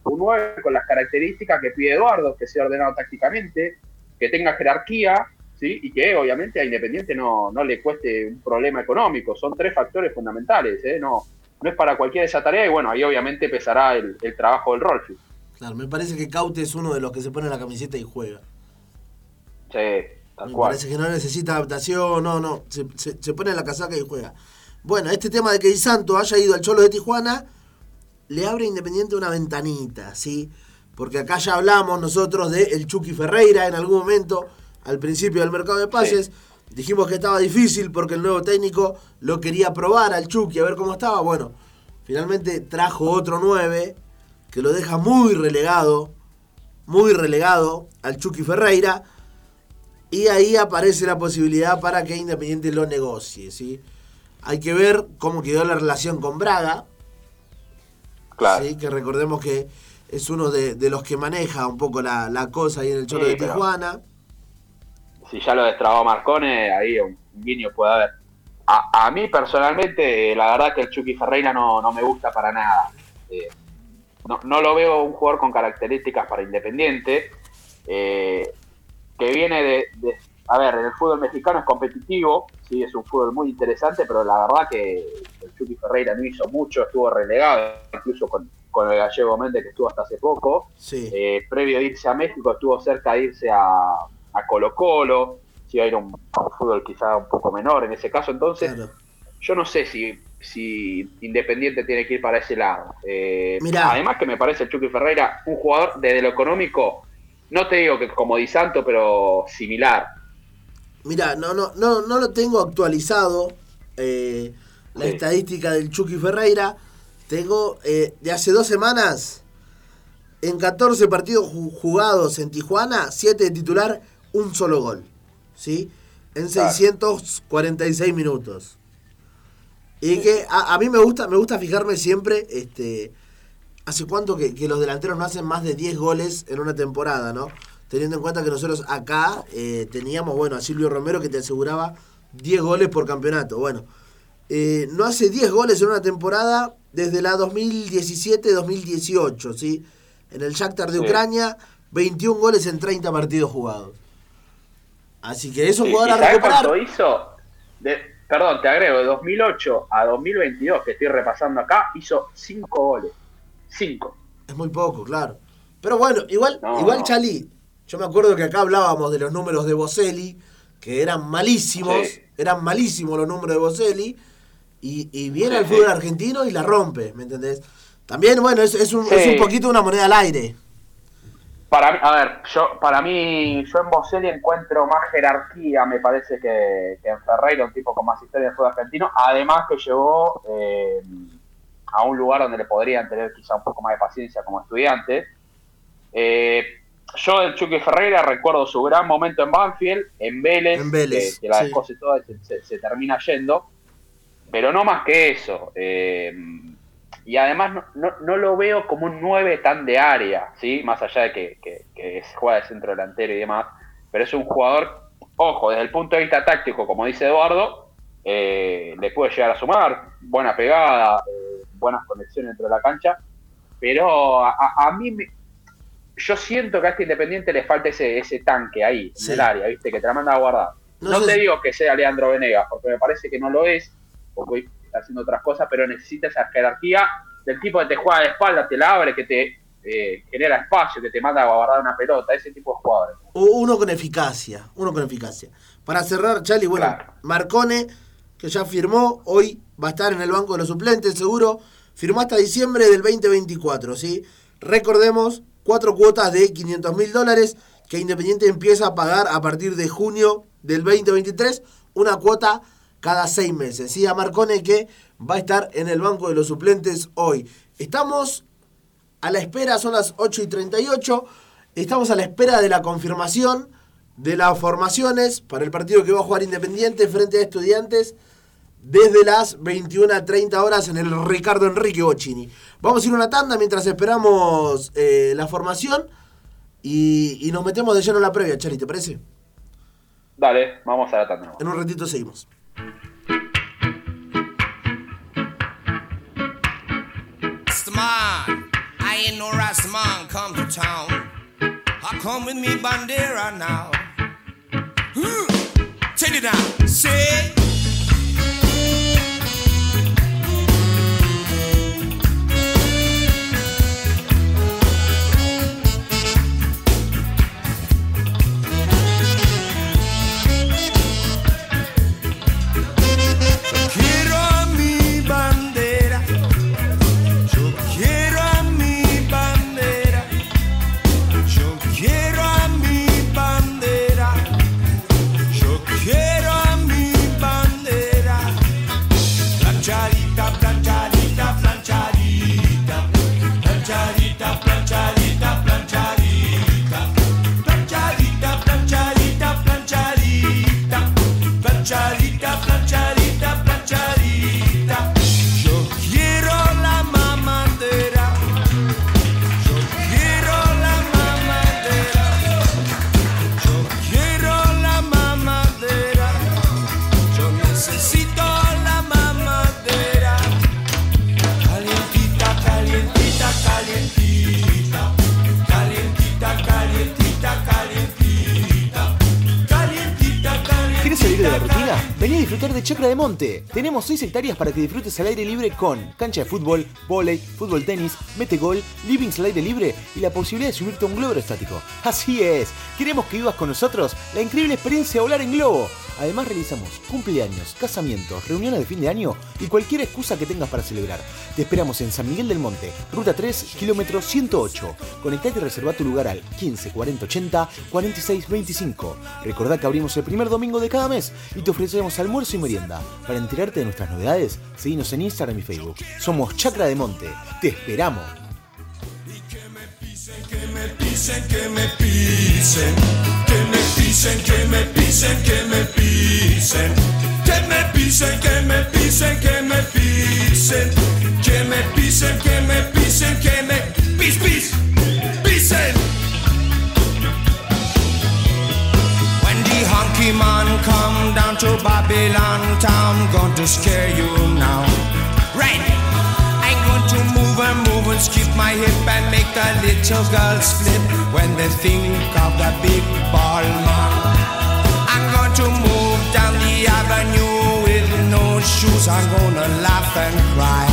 un 9 con las características que pide Eduardo, que sea ordenado tácticamente, que tenga jerarquía, ¿sí? y que obviamente a Independiente no, no le cueste un problema económico. Son tres factores fundamentales, ¿eh? no, no es para cualquiera esa tarea, y bueno, ahí obviamente pesará el, trabajo del Rolfi. Claro, me parece que Caute es uno de los que se pone la camiseta y juega. Sí, me parece que no necesita adaptación, no, no. Se, pone la casaca y juega. Bueno, este tema de que Di Santo haya ido al Cholo de Tijuana le abre Independiente una ventanita, ¿sí? Porque acá ya hablamos nosotros de el Chucky Ferreira en algún momento, al principio del mercado de pases. Dijimos que estaba difícil porque el nuevo técnico lo quería probar al Chucky a ver cómo estaba. Bueno, finalmente trajo otro 9 que lo deja muy relegado, muy relegado al Chucky Ferreira y ahí aparece la posibilidad para que Independiente lo negocie, ¿sí? Hay que ver cómo quedó la relación con Braga. Claro. Que recordemos que es uno de, los que maneja un poco la, cosa ahí en el Cholo de Tijuana. Si ya lo destrabó Marcone, ahí un guiño puede haber. a, a mí personalmente, la verdad que el Chucky Ferreira no, no me gusta para nada. Eh, no, no lo veo un jugador con características para Independiente, eh, que viene de, de- A ver, el fútbol mexicano es competitivo, sí, es un fútbol muy interesante, pero la verdad que el Chucky Ferreira no hizo mucho, estuvo relegado, incluso con, con el gallego Méndez, que estuvo hasta hace poco. Sí. Eh, previo a irse a México estuvo cerca de irse a, a Colo Colo, si iba a ir a un, a un fútbol quizá un poco menor en ese caso, entonces claro. yo no sé si, si Independiente tiene que ir para ese lado. Eh, Mirá. Además que me parece el Chucky Ferreira un jugador desde lo económico, no te digo que como Di Santo, pero similar. Mira, no, no, no, no lo tengo actualizado. eh, la Sí. estadística del Chucky Ferreira. Tengo eh, de hace dos semanas. En 14 partidos ju- jugados en Tijuana, 7 de titular, un solo gol. ¿Sí? En Claro. 646 minutos. Y que a, a mí me gusta, me gusta fijarme siempre, este, ¿hace cuánto que, que los delanteros no hacen más de 10 goles en una temporada, no? Teniendo en cuenta que nosotros acá eh, teníamos, bueno, a Silvio Romero que te aseguraba 10 goles por campeonato. Bueno, eh, no hace 10 goles en una temporada desde la 2017-2018, ¿sí? En el Shakhtar de Sí. Ucrania, 21 goles en 30 partidos jugados. Así que es un ¿Y- jugador a recuperar. cuánto hizo? De, perdón, te agrego, de 2008 a 2022, que estoy repasando acá, hizo 5 goles. 5. Es muy poco, claro. Pero bueno, igual, No, igual no. Chali, yo me acuerdo que acá hablábamos de los números de Boselli, que eran malísimos, Sí. eran malísimos los números de Boselli, y, y viene al sí. fútbol argentino y la rompe, ¿me entendés? También, bueno, es, es, un, Sí. es un poquito una moneda al aire. Para mí, a ver, yo, para mí, yo en Boselli encuentro más jerarquía, me parece, que, que en Ferreira, un tipo con más historia de fútbol argentino. Además que llegó eh, a un lugar donde le podrían tener quizá un poco más de paciencia como estudiante. Eh, yo del Chucky Ferreira recuerdo su gran momento en Banfield, en Vélez, En Vélez, que, que la sí. descoce toda y se, se- se termina yendo. Pero no más que eso. eh, y además no, no, no lo veo como un 9 tan de área, ¿sí? Más allá de que, que, que juega de centro delantero y demás. Pero es un jugador, ojo, desde el punto de vista táctico, como dice Eduardo, eh, le puede llegar a sumar. Buena pegada, buenas conexiones dentro de la cancha. Pero a, mí, me- yo siento que a este Independiente le falta ese, ese tanque ahí, Sí. en el área, ¿viste? Que te la manda a guardar. No te si- digo que sea Leandro Venegas, porque me parece que no lo es, porque está haciendo otras cosas, pero necesita esa jerarquía del tipo que te juega de espalda, te la abre, que te eh, genera espacio, que te manda a guardar una pelota, ese tipo de jugadores. Uno con eficacia, uno con eficacia. Para cerrar, Chali, bueno, Claro. Marcone, que ya firmó, hoy va a estar en el banco de los suplentes, seguro, firmó hasta diciembre del 2024, ¿sí? Recordemos, cuatro cuotas de 500 mil dólares que Independiente empieza a pagar a partir de junio del 2023, una cuota cada seis meses, ¿sí? A Marcone que va a estar en el banco de los suplentes hoy. Estamos a la espera, son las 8 y 38. Estamos a la espera de la confirmación de las formaciones para el partido que va a jugar Independiente frente a Estudiantes desde las 21 a 30 horas en el Ricardo Enrique Bocini. Vamos a ir a una tanda mientras esperamos eh, la formación y, y nos metemos de lleno en la previa, Chari, ¿te parece? Dale, vamos a la tanda. En un ratito seguimos. I ain't no Rastaman come to town. I come with me bandera now. Hmm. Take it down. Say. Tenemos 6 hectáreas para que disfrutes al aire libre con cancha de fútbol, volei, fútbol tenis, metegol, livings al aire libre y la posibilidad de subirte a un globo aerostático. Así es, queremos que vivas con nosotros la increíble experiencia de volar en globo. Además realizamos cumpleaños, casamientos, reuniones de fin de año y cualquier excusa que tengas para celebrar. Te esperamos en San Miguel del Monte, ruta 3, kilómetro 108. Conectate y reserva tu lugar al 15 40 80 46 25. Recordá que abrimos el primer domingo de cada mes y te ofrecemos almuerzo y merienda. Para enterarte de nuestras novedades, seguinos en Instagram y Facebook. Somos Chacra de Monte. Te esperamos. Me pisen, que me pisen, que me pisen, que me pisen, que me pisen, que me pisen, que me pisen, que me pisen, que me pisen, que me pisen, que me pis pis pisen. When the honky man come down to Babylon town, going to scare you now. Right. To move and move and skip my hip and make the little girls flip when they think of the big ball man. I'm going to move down the avenue with no shoes. I'm gonna laugh and cry.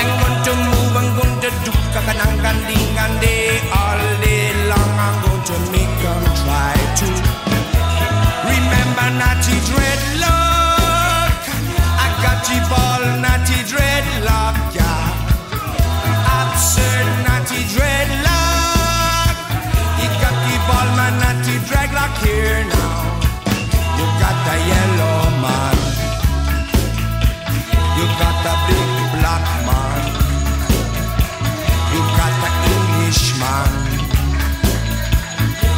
I'm going to move, I'm going to do kakanangan ding and day all day long. I'm going to make them try to remember Natty Dreadlock. I got the here now. You got the yellow man. You got the big black man. You got the English man.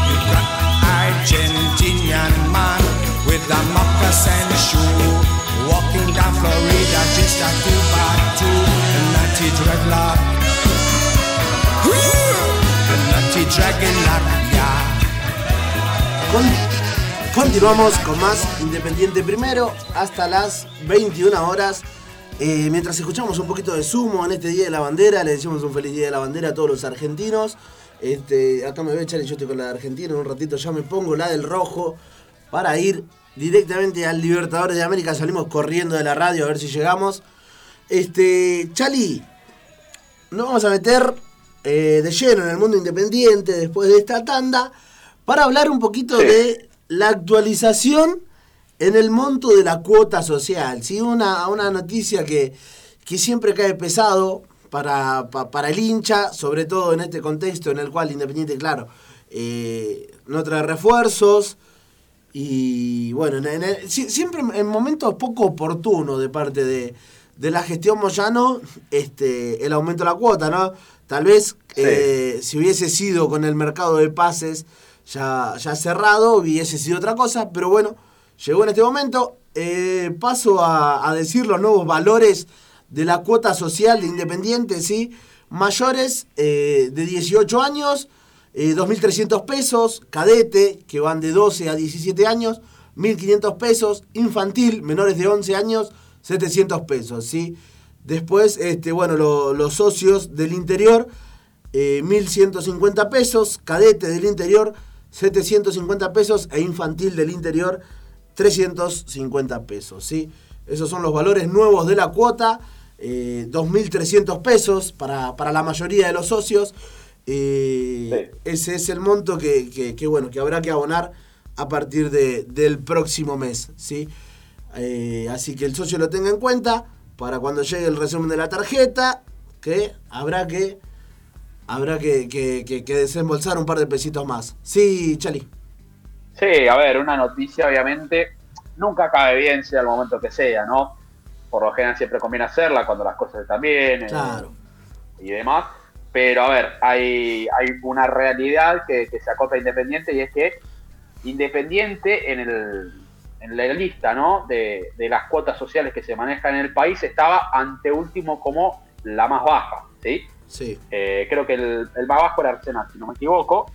You got the Argentinian man with a moccasin shoe. Walking down Florida just a two by two. A nutty dreadlock. A nutty dreadlock, yeah. Con- continuamos con más Independiente primero hasta las 21 horas. Eh, mientras escuchamos un poquito de sumo en este Día de la Bandera, le decimos un feliz Día de la Bandera a todos los argentinos. Este, acá me ve Charlie, yo estoy con la Argentina, en un ratito ya me pongo la del rojo para ir directamente al Libertadores de América. Salimos corriendo de la radio a ver si llegamos. Este, Chali, nos vamos a meter eh, de lleno en el mundo independiente después de esta tanda para hablar un poquito Sí. de la actualización en el monto de la cuota social. ¿sí? Una, una noticia que, que siempre cae pesado para, pa- para el hincha, sobre todo en este contexto en el cual Independiente, claro, eh, no trae refuerzos. Y bueno, en- en el- si- siempre en momentos poco oportunos de parte de, de la gestión Moyano, este, el aumento de la cuota, ¿no? Tal vez Sí. eh, si hubiese sido con el mercado de pases ya, ya cerrado, hubiese sido otra cosa, pero bueno, llegó en este momento. Eh, paso a, decir los nuevos valores de la cuota social de Independiente, ¿sí? Mayores eh, de 18 años, eh, 2.300 pesos, cadete, que van de 12 a 17 años, 1.500 pesos, infantil, menores de 11 años, 700 pesos, ¿sí? Después, este, bueno, lo- los socios del interior, eh, 1.150 pesos, cadete del interior, 750 pesos, e infantil del interior, 350 pesos, ¿sí? Esos son los valores nuevos de la cuota, eh, 2.300 pesos para, para la mayoría de los socios. eh, Sí. Ese es el monto que, que- que, bueno, que habrá que abonar a partir de- del próximo mes, ¿sí? Eh, así que el socio lo tenga en cuenta para cuando llegue el resumen de la tarjeta, que habrá que habrá que, que- que- que desembolsar un par de pesitos más. Sí, Chali. Sí, a ver, una noticia obviamente nunca cabe bien sea el momento que sea, ¿no? Por lo general siempre conviene hacerla cuando las cosas están bien eh, Claro. y demás. Pero a ver, hay, hay una realidad que, se acota a Independiente y es que Independiente en, el, en la lista ¿no? de, de las cuotas sociales que se manejan en el país estaba anteúltimo como la más baja, ¿sí? Eh, creo que el, el más bajo era Arsenal, si no me equivoco,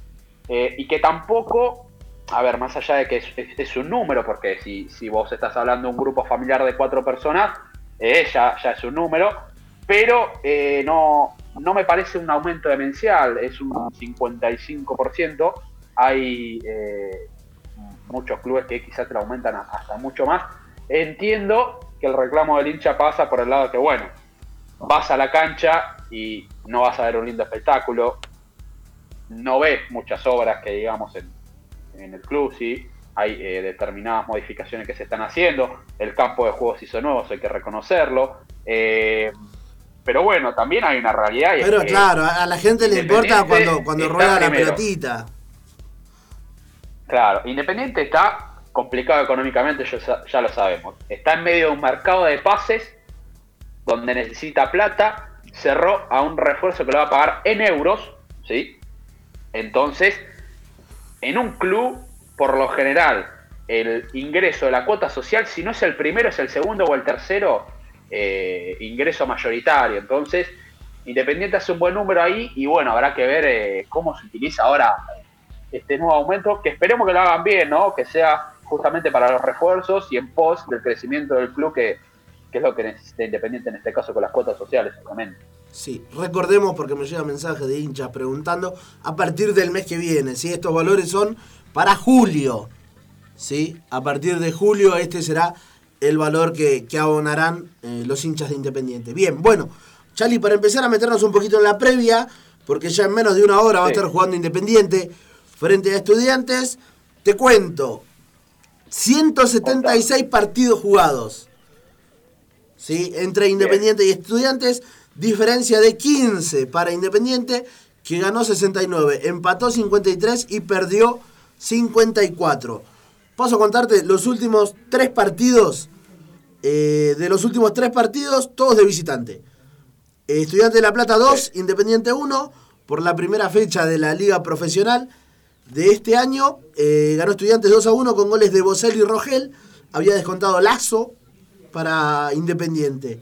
eh, y que tampoco, a ver, más allá de que es, es- un número, porque si, si vos estás hablando de un grupo familiar de cuatro personas, eh, ya, es un número, pero no, no me parece un aumento demencial, es un 55%, hay muchos clubes que quizás te lo aumentan hasta mucho más, entiendo que el reclamo del hincha pasa por el lado que, bueno, vas a la cancha y no vas a ver un lindo espectáculo, no ves muchas obras que digamos en, en el club, sí, hay eh, determinadas modificaciones que se están haciendo, el campo de juegos hizo nuevo, hay que reconocerlo, eh, pero bueno, también hay una realidad. Y pero claro, a la gente le importa cuando, cuando rueda la pelotita. Claro, Independiente está complicado económicamente, ya, ya lo sabemos. Está en medio de un mercado de pases donde necesita plata, cerró a un refuerzo que lo va a pagar en euros, ¿sí? Entonces, en un club, por lo general, el ingreso de la cuota social, si no es el primero, es el segundo o el tercero eh, ingreso mayoritario. Entonces, Independiente hace un buen número ahí y bueno, habrá que ver eh, cómo se utiliza ahora este nuevo aumento, que esperemos que lo hagan bien, ¿no? Que sea justamente para los refuerzos y en pos del crecimiento del club, que, es lo que necesita Independiente en este caso con las cuotas sociales, obviamente. Sí, recordemos, porque me llega mensaje de hinchas preguntando, a partir del mes que viene, si estos valores son para julio, ¿sí? A partir de julio este será el valor que, abonarán eh, los hinchas de Independiente. Bien, bueno, Charlie, para empezar a meternos un poquito en la previa, porque ya en menos de una hora va a estar jugando Independiente frente a estudiantes, te cuento, 176 partidos jugados. ¿Sí? Entre Independiente y Estudiantes, diferencia de 15 para Independiente, que ganó 69, empató 53 y perdió 54. Paso a contarte los últimos tres partidos. Eh, de los últimos tres partidos, todos de visitante. Estudiante de La Plata 2, Independiente 1, por la primera fecha de la Liga Profesional de este año. Eh, ganó Estudiantes 2 a 1 con goles de Bosel y Rogel. Había descontado Lazo para Independiente.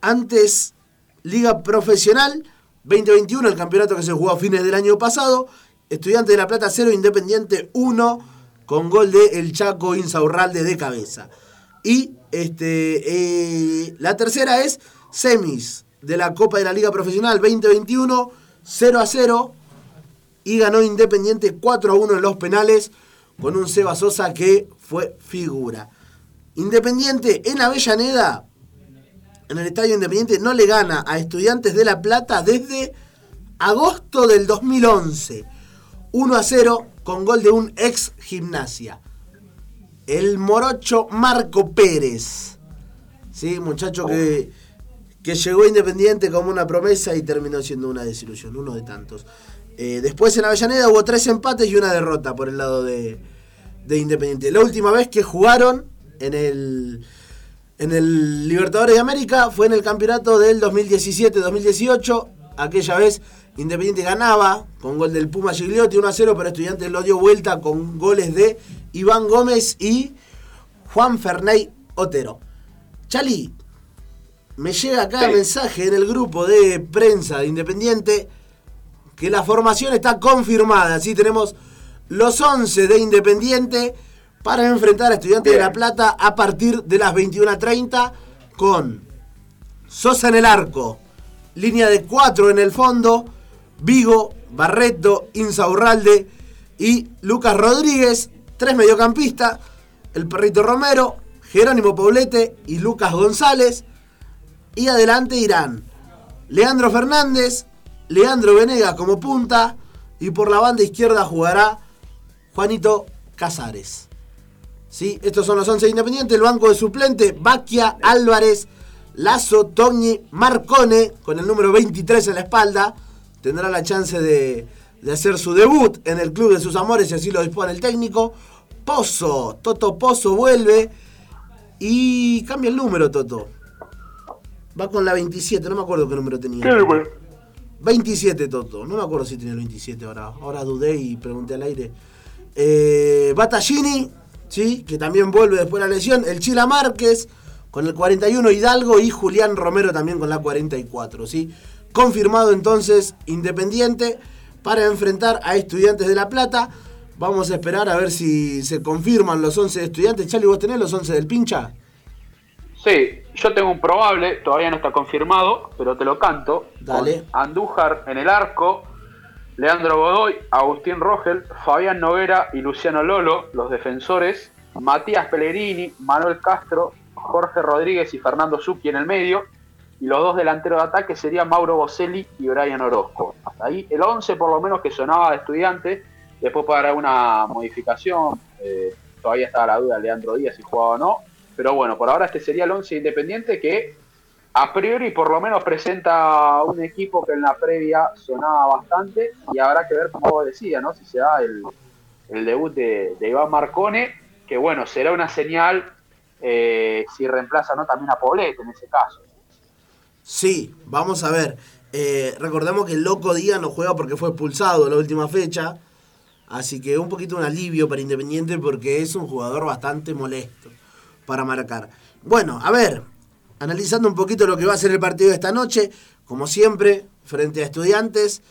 Antes, Liga Profesional 2021, el campeonato que se jugó a fines del año pasado. Estudiante de La Plata 0, Independiente 1, con gol de El Chaco Insaurralde de cabeza. Y este, eh, la tercera es semis de la Copa de la Liga Profesional 2021, 0 a 0 y ganó Independiente 4 a 1 en los penales con un Seba Sosa que fue figura. Independiente en Avellaneda, en el Estadio Independiente, no le gana a Estudiantes de La Plata desde agosto del 2011. 1 a 0 con gol de un ex gimnasia. El morocho Marco Pérez. Sí, muchacho que, que llegó Independiente como una promesa y terminó siendo una desilusión, uno de tantos. Eh, después en Avellaneda hubo tres empates y una derrota por el lado de, Independiente. La última vez que jugaron en el, en el Libertadores de América fue en el campeonato del 2017-2018. Aquella vez Independiente ganaba con gol del Puma Gigliotti 1 a 0, pero Estudiantes lo dio vuelta con goles de Iván Gómez y Juan Ferney Otero. Chali, me llega acá el mensaje en el grupo de prensa de Independiente que la formación está confirmada. Así tenemos los 11 de Independiente para enfrentar a Estudiantes de La Plata a partir de las 21.30 con Sosa en el arco, línea de 4 en el fondo, Vigo, Barreto, Insaurralde y Lucas Rodríguez, tres mediocampistas, el Perrito Romero, Jerónimo Poblete y Lucas González. Y adelante irán Leandro Fernández, Leandro Venegas como punta y por la banda izquierda jugará Juanito Casares. ¿Sí? Estos son los 11 independientes. El banco de suplente, Baquia, Álvarez, Lazo, Toñi, Marcone, con el número 23 en la espalda. Tendrá la chance de, de hacer su debut en el club de sus amores, si así lo dispone el técnico. Pozo, Toto Pozo vuelve y cambia el número, Toto. Va con la 27, no me acuerdo qué número tenía. 27 Toto, no me acuerdo si tenía el 27 ahora, ahora dudé y pregunté al aire. Eh, ¿sí? que también vuelve después de la lesión, el Chila Márquez con el 41 Hidalgo y Julián Romero también con la 44. ¿sí? Confirmado entonces Independiente para enfrentar a Estudiantes de La Plata. Vamos a esperar a ver si se confirman los 11 de estudiantes. Charlie, ¿vos tenés los 11 del pincha? Sí, yo tengo un probable, todavía no está confirmado, pero te lo canto. Dale. Andújar en el arco, Leandro Godoy, Agustín Rogel, Fabián Noguera y Luciano Lolo, los defensores. Matías Pellegrini, Manuel Castro, Jorge Rodríguez y Fernando Zucchi en el medio. Y los dos delanteros de ataque serían Mauro Boselli y Brian Orozco. Hasta ahí el 11 por lo menos que sonaba de estudiante. Después para una modificación. Eh, todavía estaba la duda de Leandro Díaz si jugaba o no. Pero bueno, por ahora este sería el 11 independiente que a priori por lo menos presenta un equipo que en la previa sonaba bastante y habrá que ver cómo decía, ¿no? Si se da el, debut de, Iván Marcone, que bueno, será una señal eh, si reemplaza no también a Poblete en ese caso. Sí, vamos a ver. Eh, recordemos que el Loco Díaz no juega porque fue expulsado la última fecha. Así que un poquito un alivio para Independiente porque es un jugador bastante molesto para marcar. Bueno, a ver, analizando un poquito lo que va a ser el partido de esta noche, como siempre, frente a estudiantes,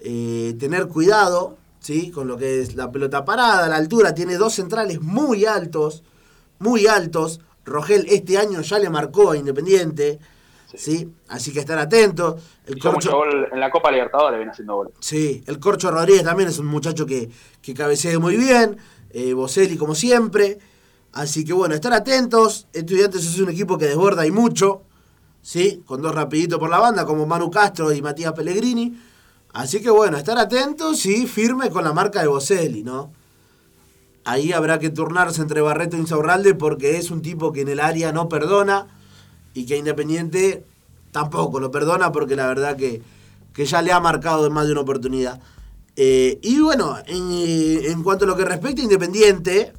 eh, tener cuidado ¿sí? con lo que es la pelota parada, la altura, tiene dos centrales muy altos, muy altos. Rogel este año ya le marcó a Independiente. Sí. Así que estar atentos. El Corcho... en la Copa Libertadores viene haciendo gol. Sí, el Corcho Rodríguez también es un muchacho que, que cabecea muy bien. Eh, Boselli como siempre. Así que bueno, estar atentos. Estudiantes es un equipo que desborda y mucho, ¿sí? Con dos rapiditos por la banda, como Manu Castro y Matías Pellegrini. Así que bueno, estar atentos y firme con la marca de Boselli, ¿no? Ahí habrá que turnarse entre Barreto e Insaurralde porque es un tipo que en el área no perdona y que Independiente tampoco lo perdona porque la verdad que, ya le ha marcado en más de una oportunidad. Eh, y bueno, en, en cuanto a lo que respecta a Independiente,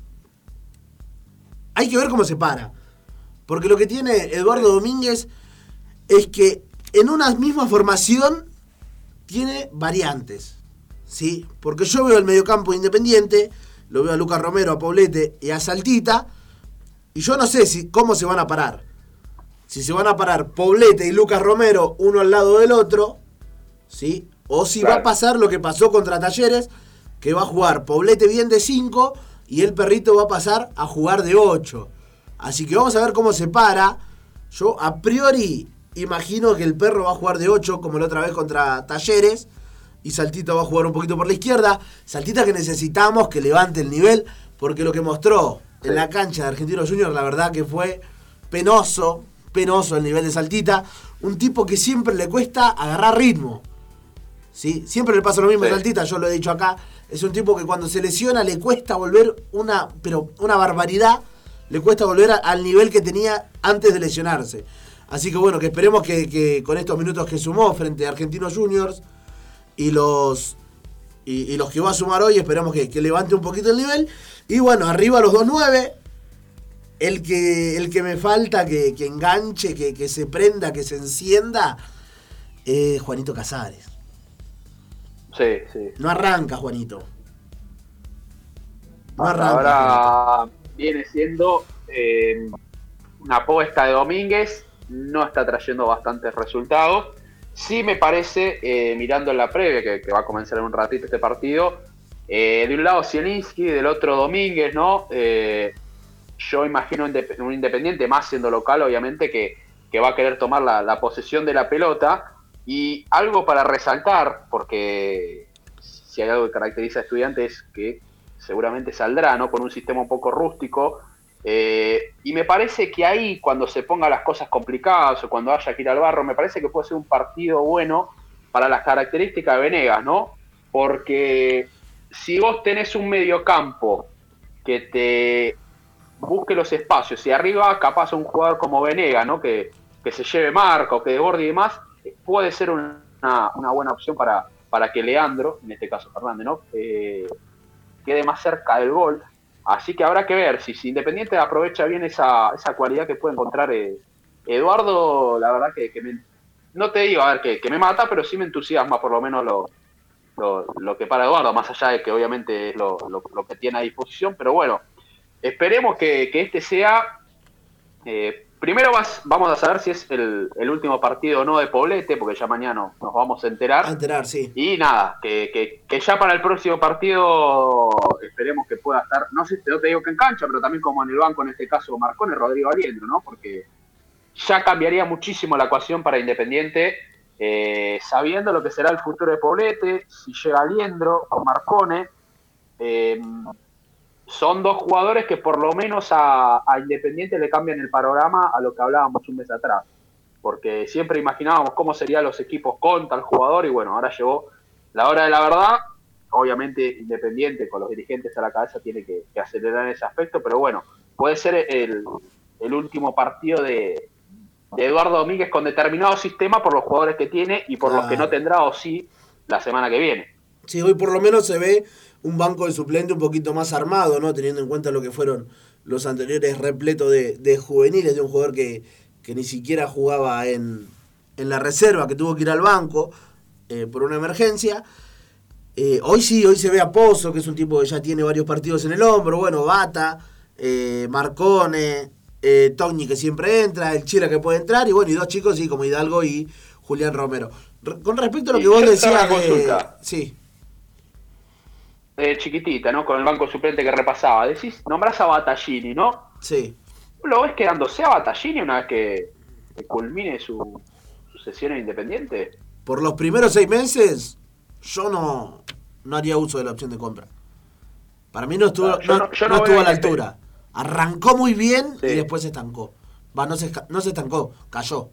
hay que ver cómo se para. Porque lo que tiene Eduardo Domínguez es que en una misma formación tiene variantes. ¿sí? Porque yo veo el mediocampo independiente, lo veo a Lucas Romero, a Poblete y a Saltita, y yo no sé si, cómo se van a parar. Si se van a parar Poblete y Lucas Romero uno al lado del otro, ¿sí? O si va a pasar lo que pasó contra Talleres, que va a jugar Poblete bien de 5 y el perrito va a pasar a jugar de 8. Así que vamos a ver cómo se para. Yo a priori imagino que el perro va a jugar de 8 como la otra vez contra Talleres. Y Saltito va a jugar un poquito por la izquierda. Saltita que necesitamos que levante el nivel. Porque lo que mostró en la cancha de Argentino Junior, la verdad que fue penoso. Penoso el nivel de Saltita. Un tipo que siempre le cuesta agarrar ritmo. ¿Sí? Siempre le pasa lo mismo a Saltita, yo lo he dicho acá es un tipo que cuando se lesiona le cuesta volver una, pero una barbaridad, le cuesta volver al nivel que tenía antes de lesionarse. Así que bueno, que esperemos que, con estos minutos que sumó frente a Argentinos Juniors y los, y, los que va a sumar hoy, esperemos que, levante un poquito el nivel. Y bueno, arriba los 2-9. El que, el que me falta que, enganche, que, se prenda, que se encienda, es Juanito Casares. Sí, sí. No arranca, Juanito. No arranca. Ahora viene siendo eh, una apuesta de Domínguez, no está trayendo bastantes resultados. Sí me parece, eh, mirando en la previa, que, va a comenzar en un ratito este partido, eh, de un lado Zielinski, del otro Domínguez, ¿no? yo imagino un Independiente, más siendo local, obviamente, que, va a querer tomar la posesión de la pelota y algo para resaltar, porque si hay algo que caracteriza a estudiantes es que seguramente saldrá ¿no? con un sistema un poco rústico. Eh, y me parece que ahí, cuando se pongan las cosas complicadas o cuando haya que ir al barro, me parece que puede ser un partido bueno para las características de Venegas, ¿no? Porque si vos tenés un mediocampo que te busque los espacios y arriba capaz un jugador como Venegas, ¿no? Que, que se lleve marca que borde y demás, puede ser una, buena opción para, para que Leandro, en este caso Fernández. Eh, quede más cerca del gol. Así que habrá que ver si, si Independiente aprovecha bien esa, esa cualidad que puede encontrar eh, Eduardo, la verdad que, no te digo a ver que, me mata, pero sí me entusiasma por lo menos lo, lo, que para Eduardo, más allá de que obviamente es lo, que tiene a disposición, pero bueno, esperemos que, este sea eh, Primero vamos a saber si es el, último partido o no de Poblete, porque ya mañana nos vamos a enterar. A enterar, sí. Y nada, que, ya para el próximo partido esperemos que pueda estar, no sé, no te digo que en cancha, pero también como en el banco, en este caso Marcone, Rodrigo Aliendro, ¿no? Porque ya cambiaría muchísimo la ecuación para Independiente, eh, sabiendo lo que será el futuro de Poblete, si llega Aliendro o Marcone. Eh, son dos jugadores que por lo menos a, a Independiente le cambian el panorama a lo que hablábamos un mes atrás. Porque siempre imaginábamos cómo serían los equipos con tal jugador y bueno, ahora llegó la hora de la verdad. Obviamente Independiente con los dirigentes a la cabeza tiene que, que acelerar en ese aspecto, pero bueno, puede ser el, el último partido de, de Eduardo Domínguez con determinado sistema por los jugadores que tiene y por los que no tendrá o sí la semana que viene. Sí, hoy por lo menos se ve un banco de suplente un poquito más armado, ¿no? Teniendo en cuenta lo que fueron los anteriores repletos de, de juveniles, de un jugador que, que ni siquiera jugaba en, en la reserva, que tuvo que ir al banco eh, por una emergencia. Eh, hoy sí, hoy se ve a Pozo, que es un tipo que ya tiene varios partidos en el hombro. Bueno, Bata, eh, Marcone, Togni que siempre entra, el Chila que puede entrar, y bueno, y dos chicos, sí, como Hidalgo y Julián Romero. Re- con respecto a lo que vos decías de. Sí. Eh, chiquitita, ¿no? Con el banco suplente que repasaba. Decís, nombrás a Battaglini, ¿no? Sí. ¿Lo ves quedándose a Battaglini una vez que, culmine su, su sesión en Independiente? Por los primeros seis meses, yo no, no haría uso de la opción de compra. Para mí no estuvo, yo no, no- yo no estuvo a la altura. Arrancó muy bien Sí. y después se estancó. Va, no se, no se estancó, cayó.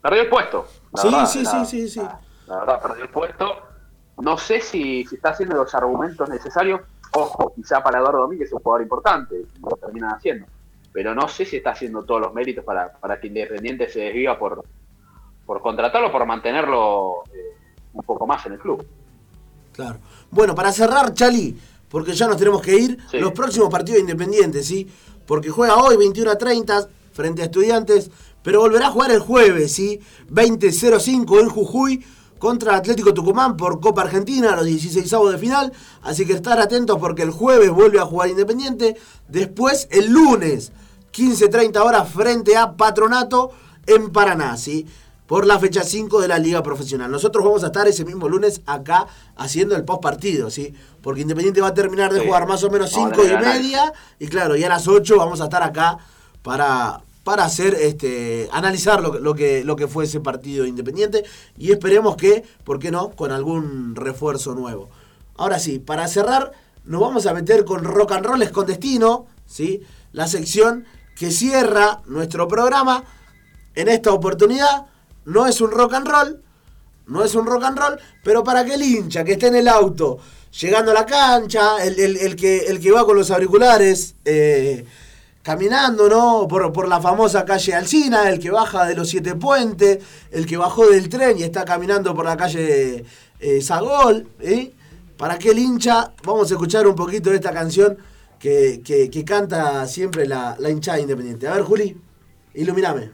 Perdió el puesto. Sí, verdad, sí, la- sí, sí, sí. La verdad, perdió el puesto. No sé si, si está haciendo los argumentos necesarios. Ojo, quizá para Eduardo Domínguez es un jugador importante, lo terminan haciendo. Pero no sé si está haciendo todos los méritos para, para que Independiente se desviva por, por contratarlo, por mantenerlo eh, un poco más en el club. Claro. Bueno, para cerrar, Chali, porque ya nos tenemos que ir, Sí. los próximos partidos independientes, ¿sí? Porque juega hoy 21 a 30 frente a Estudiantes, pero volverá a jugar el jueves, ¿sí? 20-05 en Jujuy contra Atlético Tucumán por Copa Argentina, los 16 de final. Así que estar atentos porque el jueves vuelve a jugar Independiente. Después, el lunes, 15-30 horas frente a Patronato en Paraná, ¿sí? por la fecha 5 de la Liga Profesional. Nosotros vamos a estar ese mismo lunes acá haciendo el post partido, ¿sí? Porque Independiente va a terminar de Sí. jugar más o menos Vamos a 5 y media. Y claro, y a las 8 vamos a estar acá para, para hacer este analizar lo, que- lo que, lo que fue ese partido Independiente. Y esperemos que, ¿por qué no?, con algún refuerzo nuevo. Ahora sí, para cerrar, nos vamos a meter con Rock and Roll es con Destino, ¿sí? La sección que cierra nuestro programa. En esta oportunidad no es un rock and roll, no es un rock and roll, pero para que el hincha que esté en el auto, llegando a la cancha, el, el- el que, el que va con los auriculares, eh, caminando, ¿no? Por, por la famosa calle Alcina, el que baja de los siete puentes, el que bajó del tren y está caminando por la calle eh, Sagol, ¿eh? Para que el hincha, vamos a escuchar un poquito de esta canción que, que- que canta siempre la, la hinchada independiente. A ver, Juli, iluminame.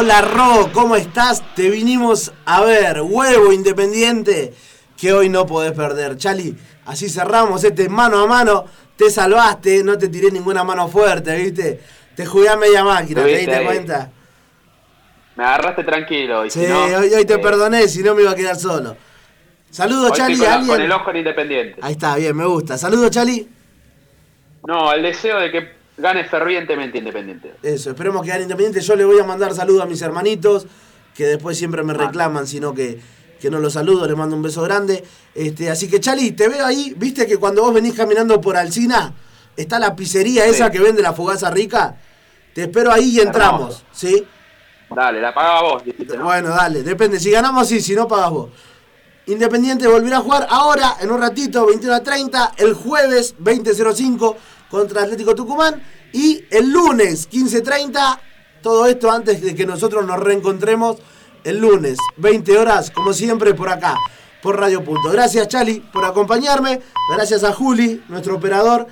Hola Ro, ¿cómo estás? Te vinimos a ver, huevo independiente, que hoy no podés perder. Chali, así cerramos este mano a mano, te salvaste, no te tiré ninguna mano fuerte, ¿viste? Te jugué a media máquina, ¿te diste cuenta? Me agarraste tranquilo. Y Sí, si no, hoy, hoy te eh, perdoné, si no me iba a quedar solo. Saludos, hoy Chali, con, con el ojo en Independiente. Ahí está, bien, me gusta. Saludos, Chali. No, el deseo de que gane fervientemente Independiente. Eso, esperemos que gane Independiente. Yo le voy a mandar saludos a mis hermanitos, que después siempre me Ah. reclaman, sino que, que no los saludo, les mando un beso grande. Este, así que, Chali, te veo ahí, viste que cuando vos venís caminando por Alcina, está la pizzería Sí. esa que vende la fogaza rica. Te espero ahí y entramos. ¿sí? Dale, la pagaba vos, dijiste, ¿no? Bueno, dale, depende. Si ganamos, sí, si no, pagas vos. Independiente volverá a jugar ahora, en un ratito, 21 a 30, el jueves 20.05 contra Atlético Tucumán. Y el lunes 15.30, todo esto antes de que nosotros nos reencontremos el lunes, 20 horas, como siempre, por acá, por Radio Punto. Gracias, Chali, por acompañarme. Gracias a Juli, nuestro operador,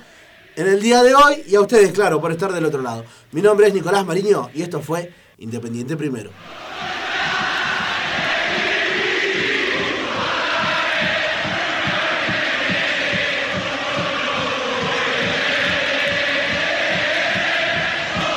en el día de hoy. Y a ustedes, claro, por estar del otro lado. Mi nombre es Nicolás Mariño y esto fue Independiente Primero.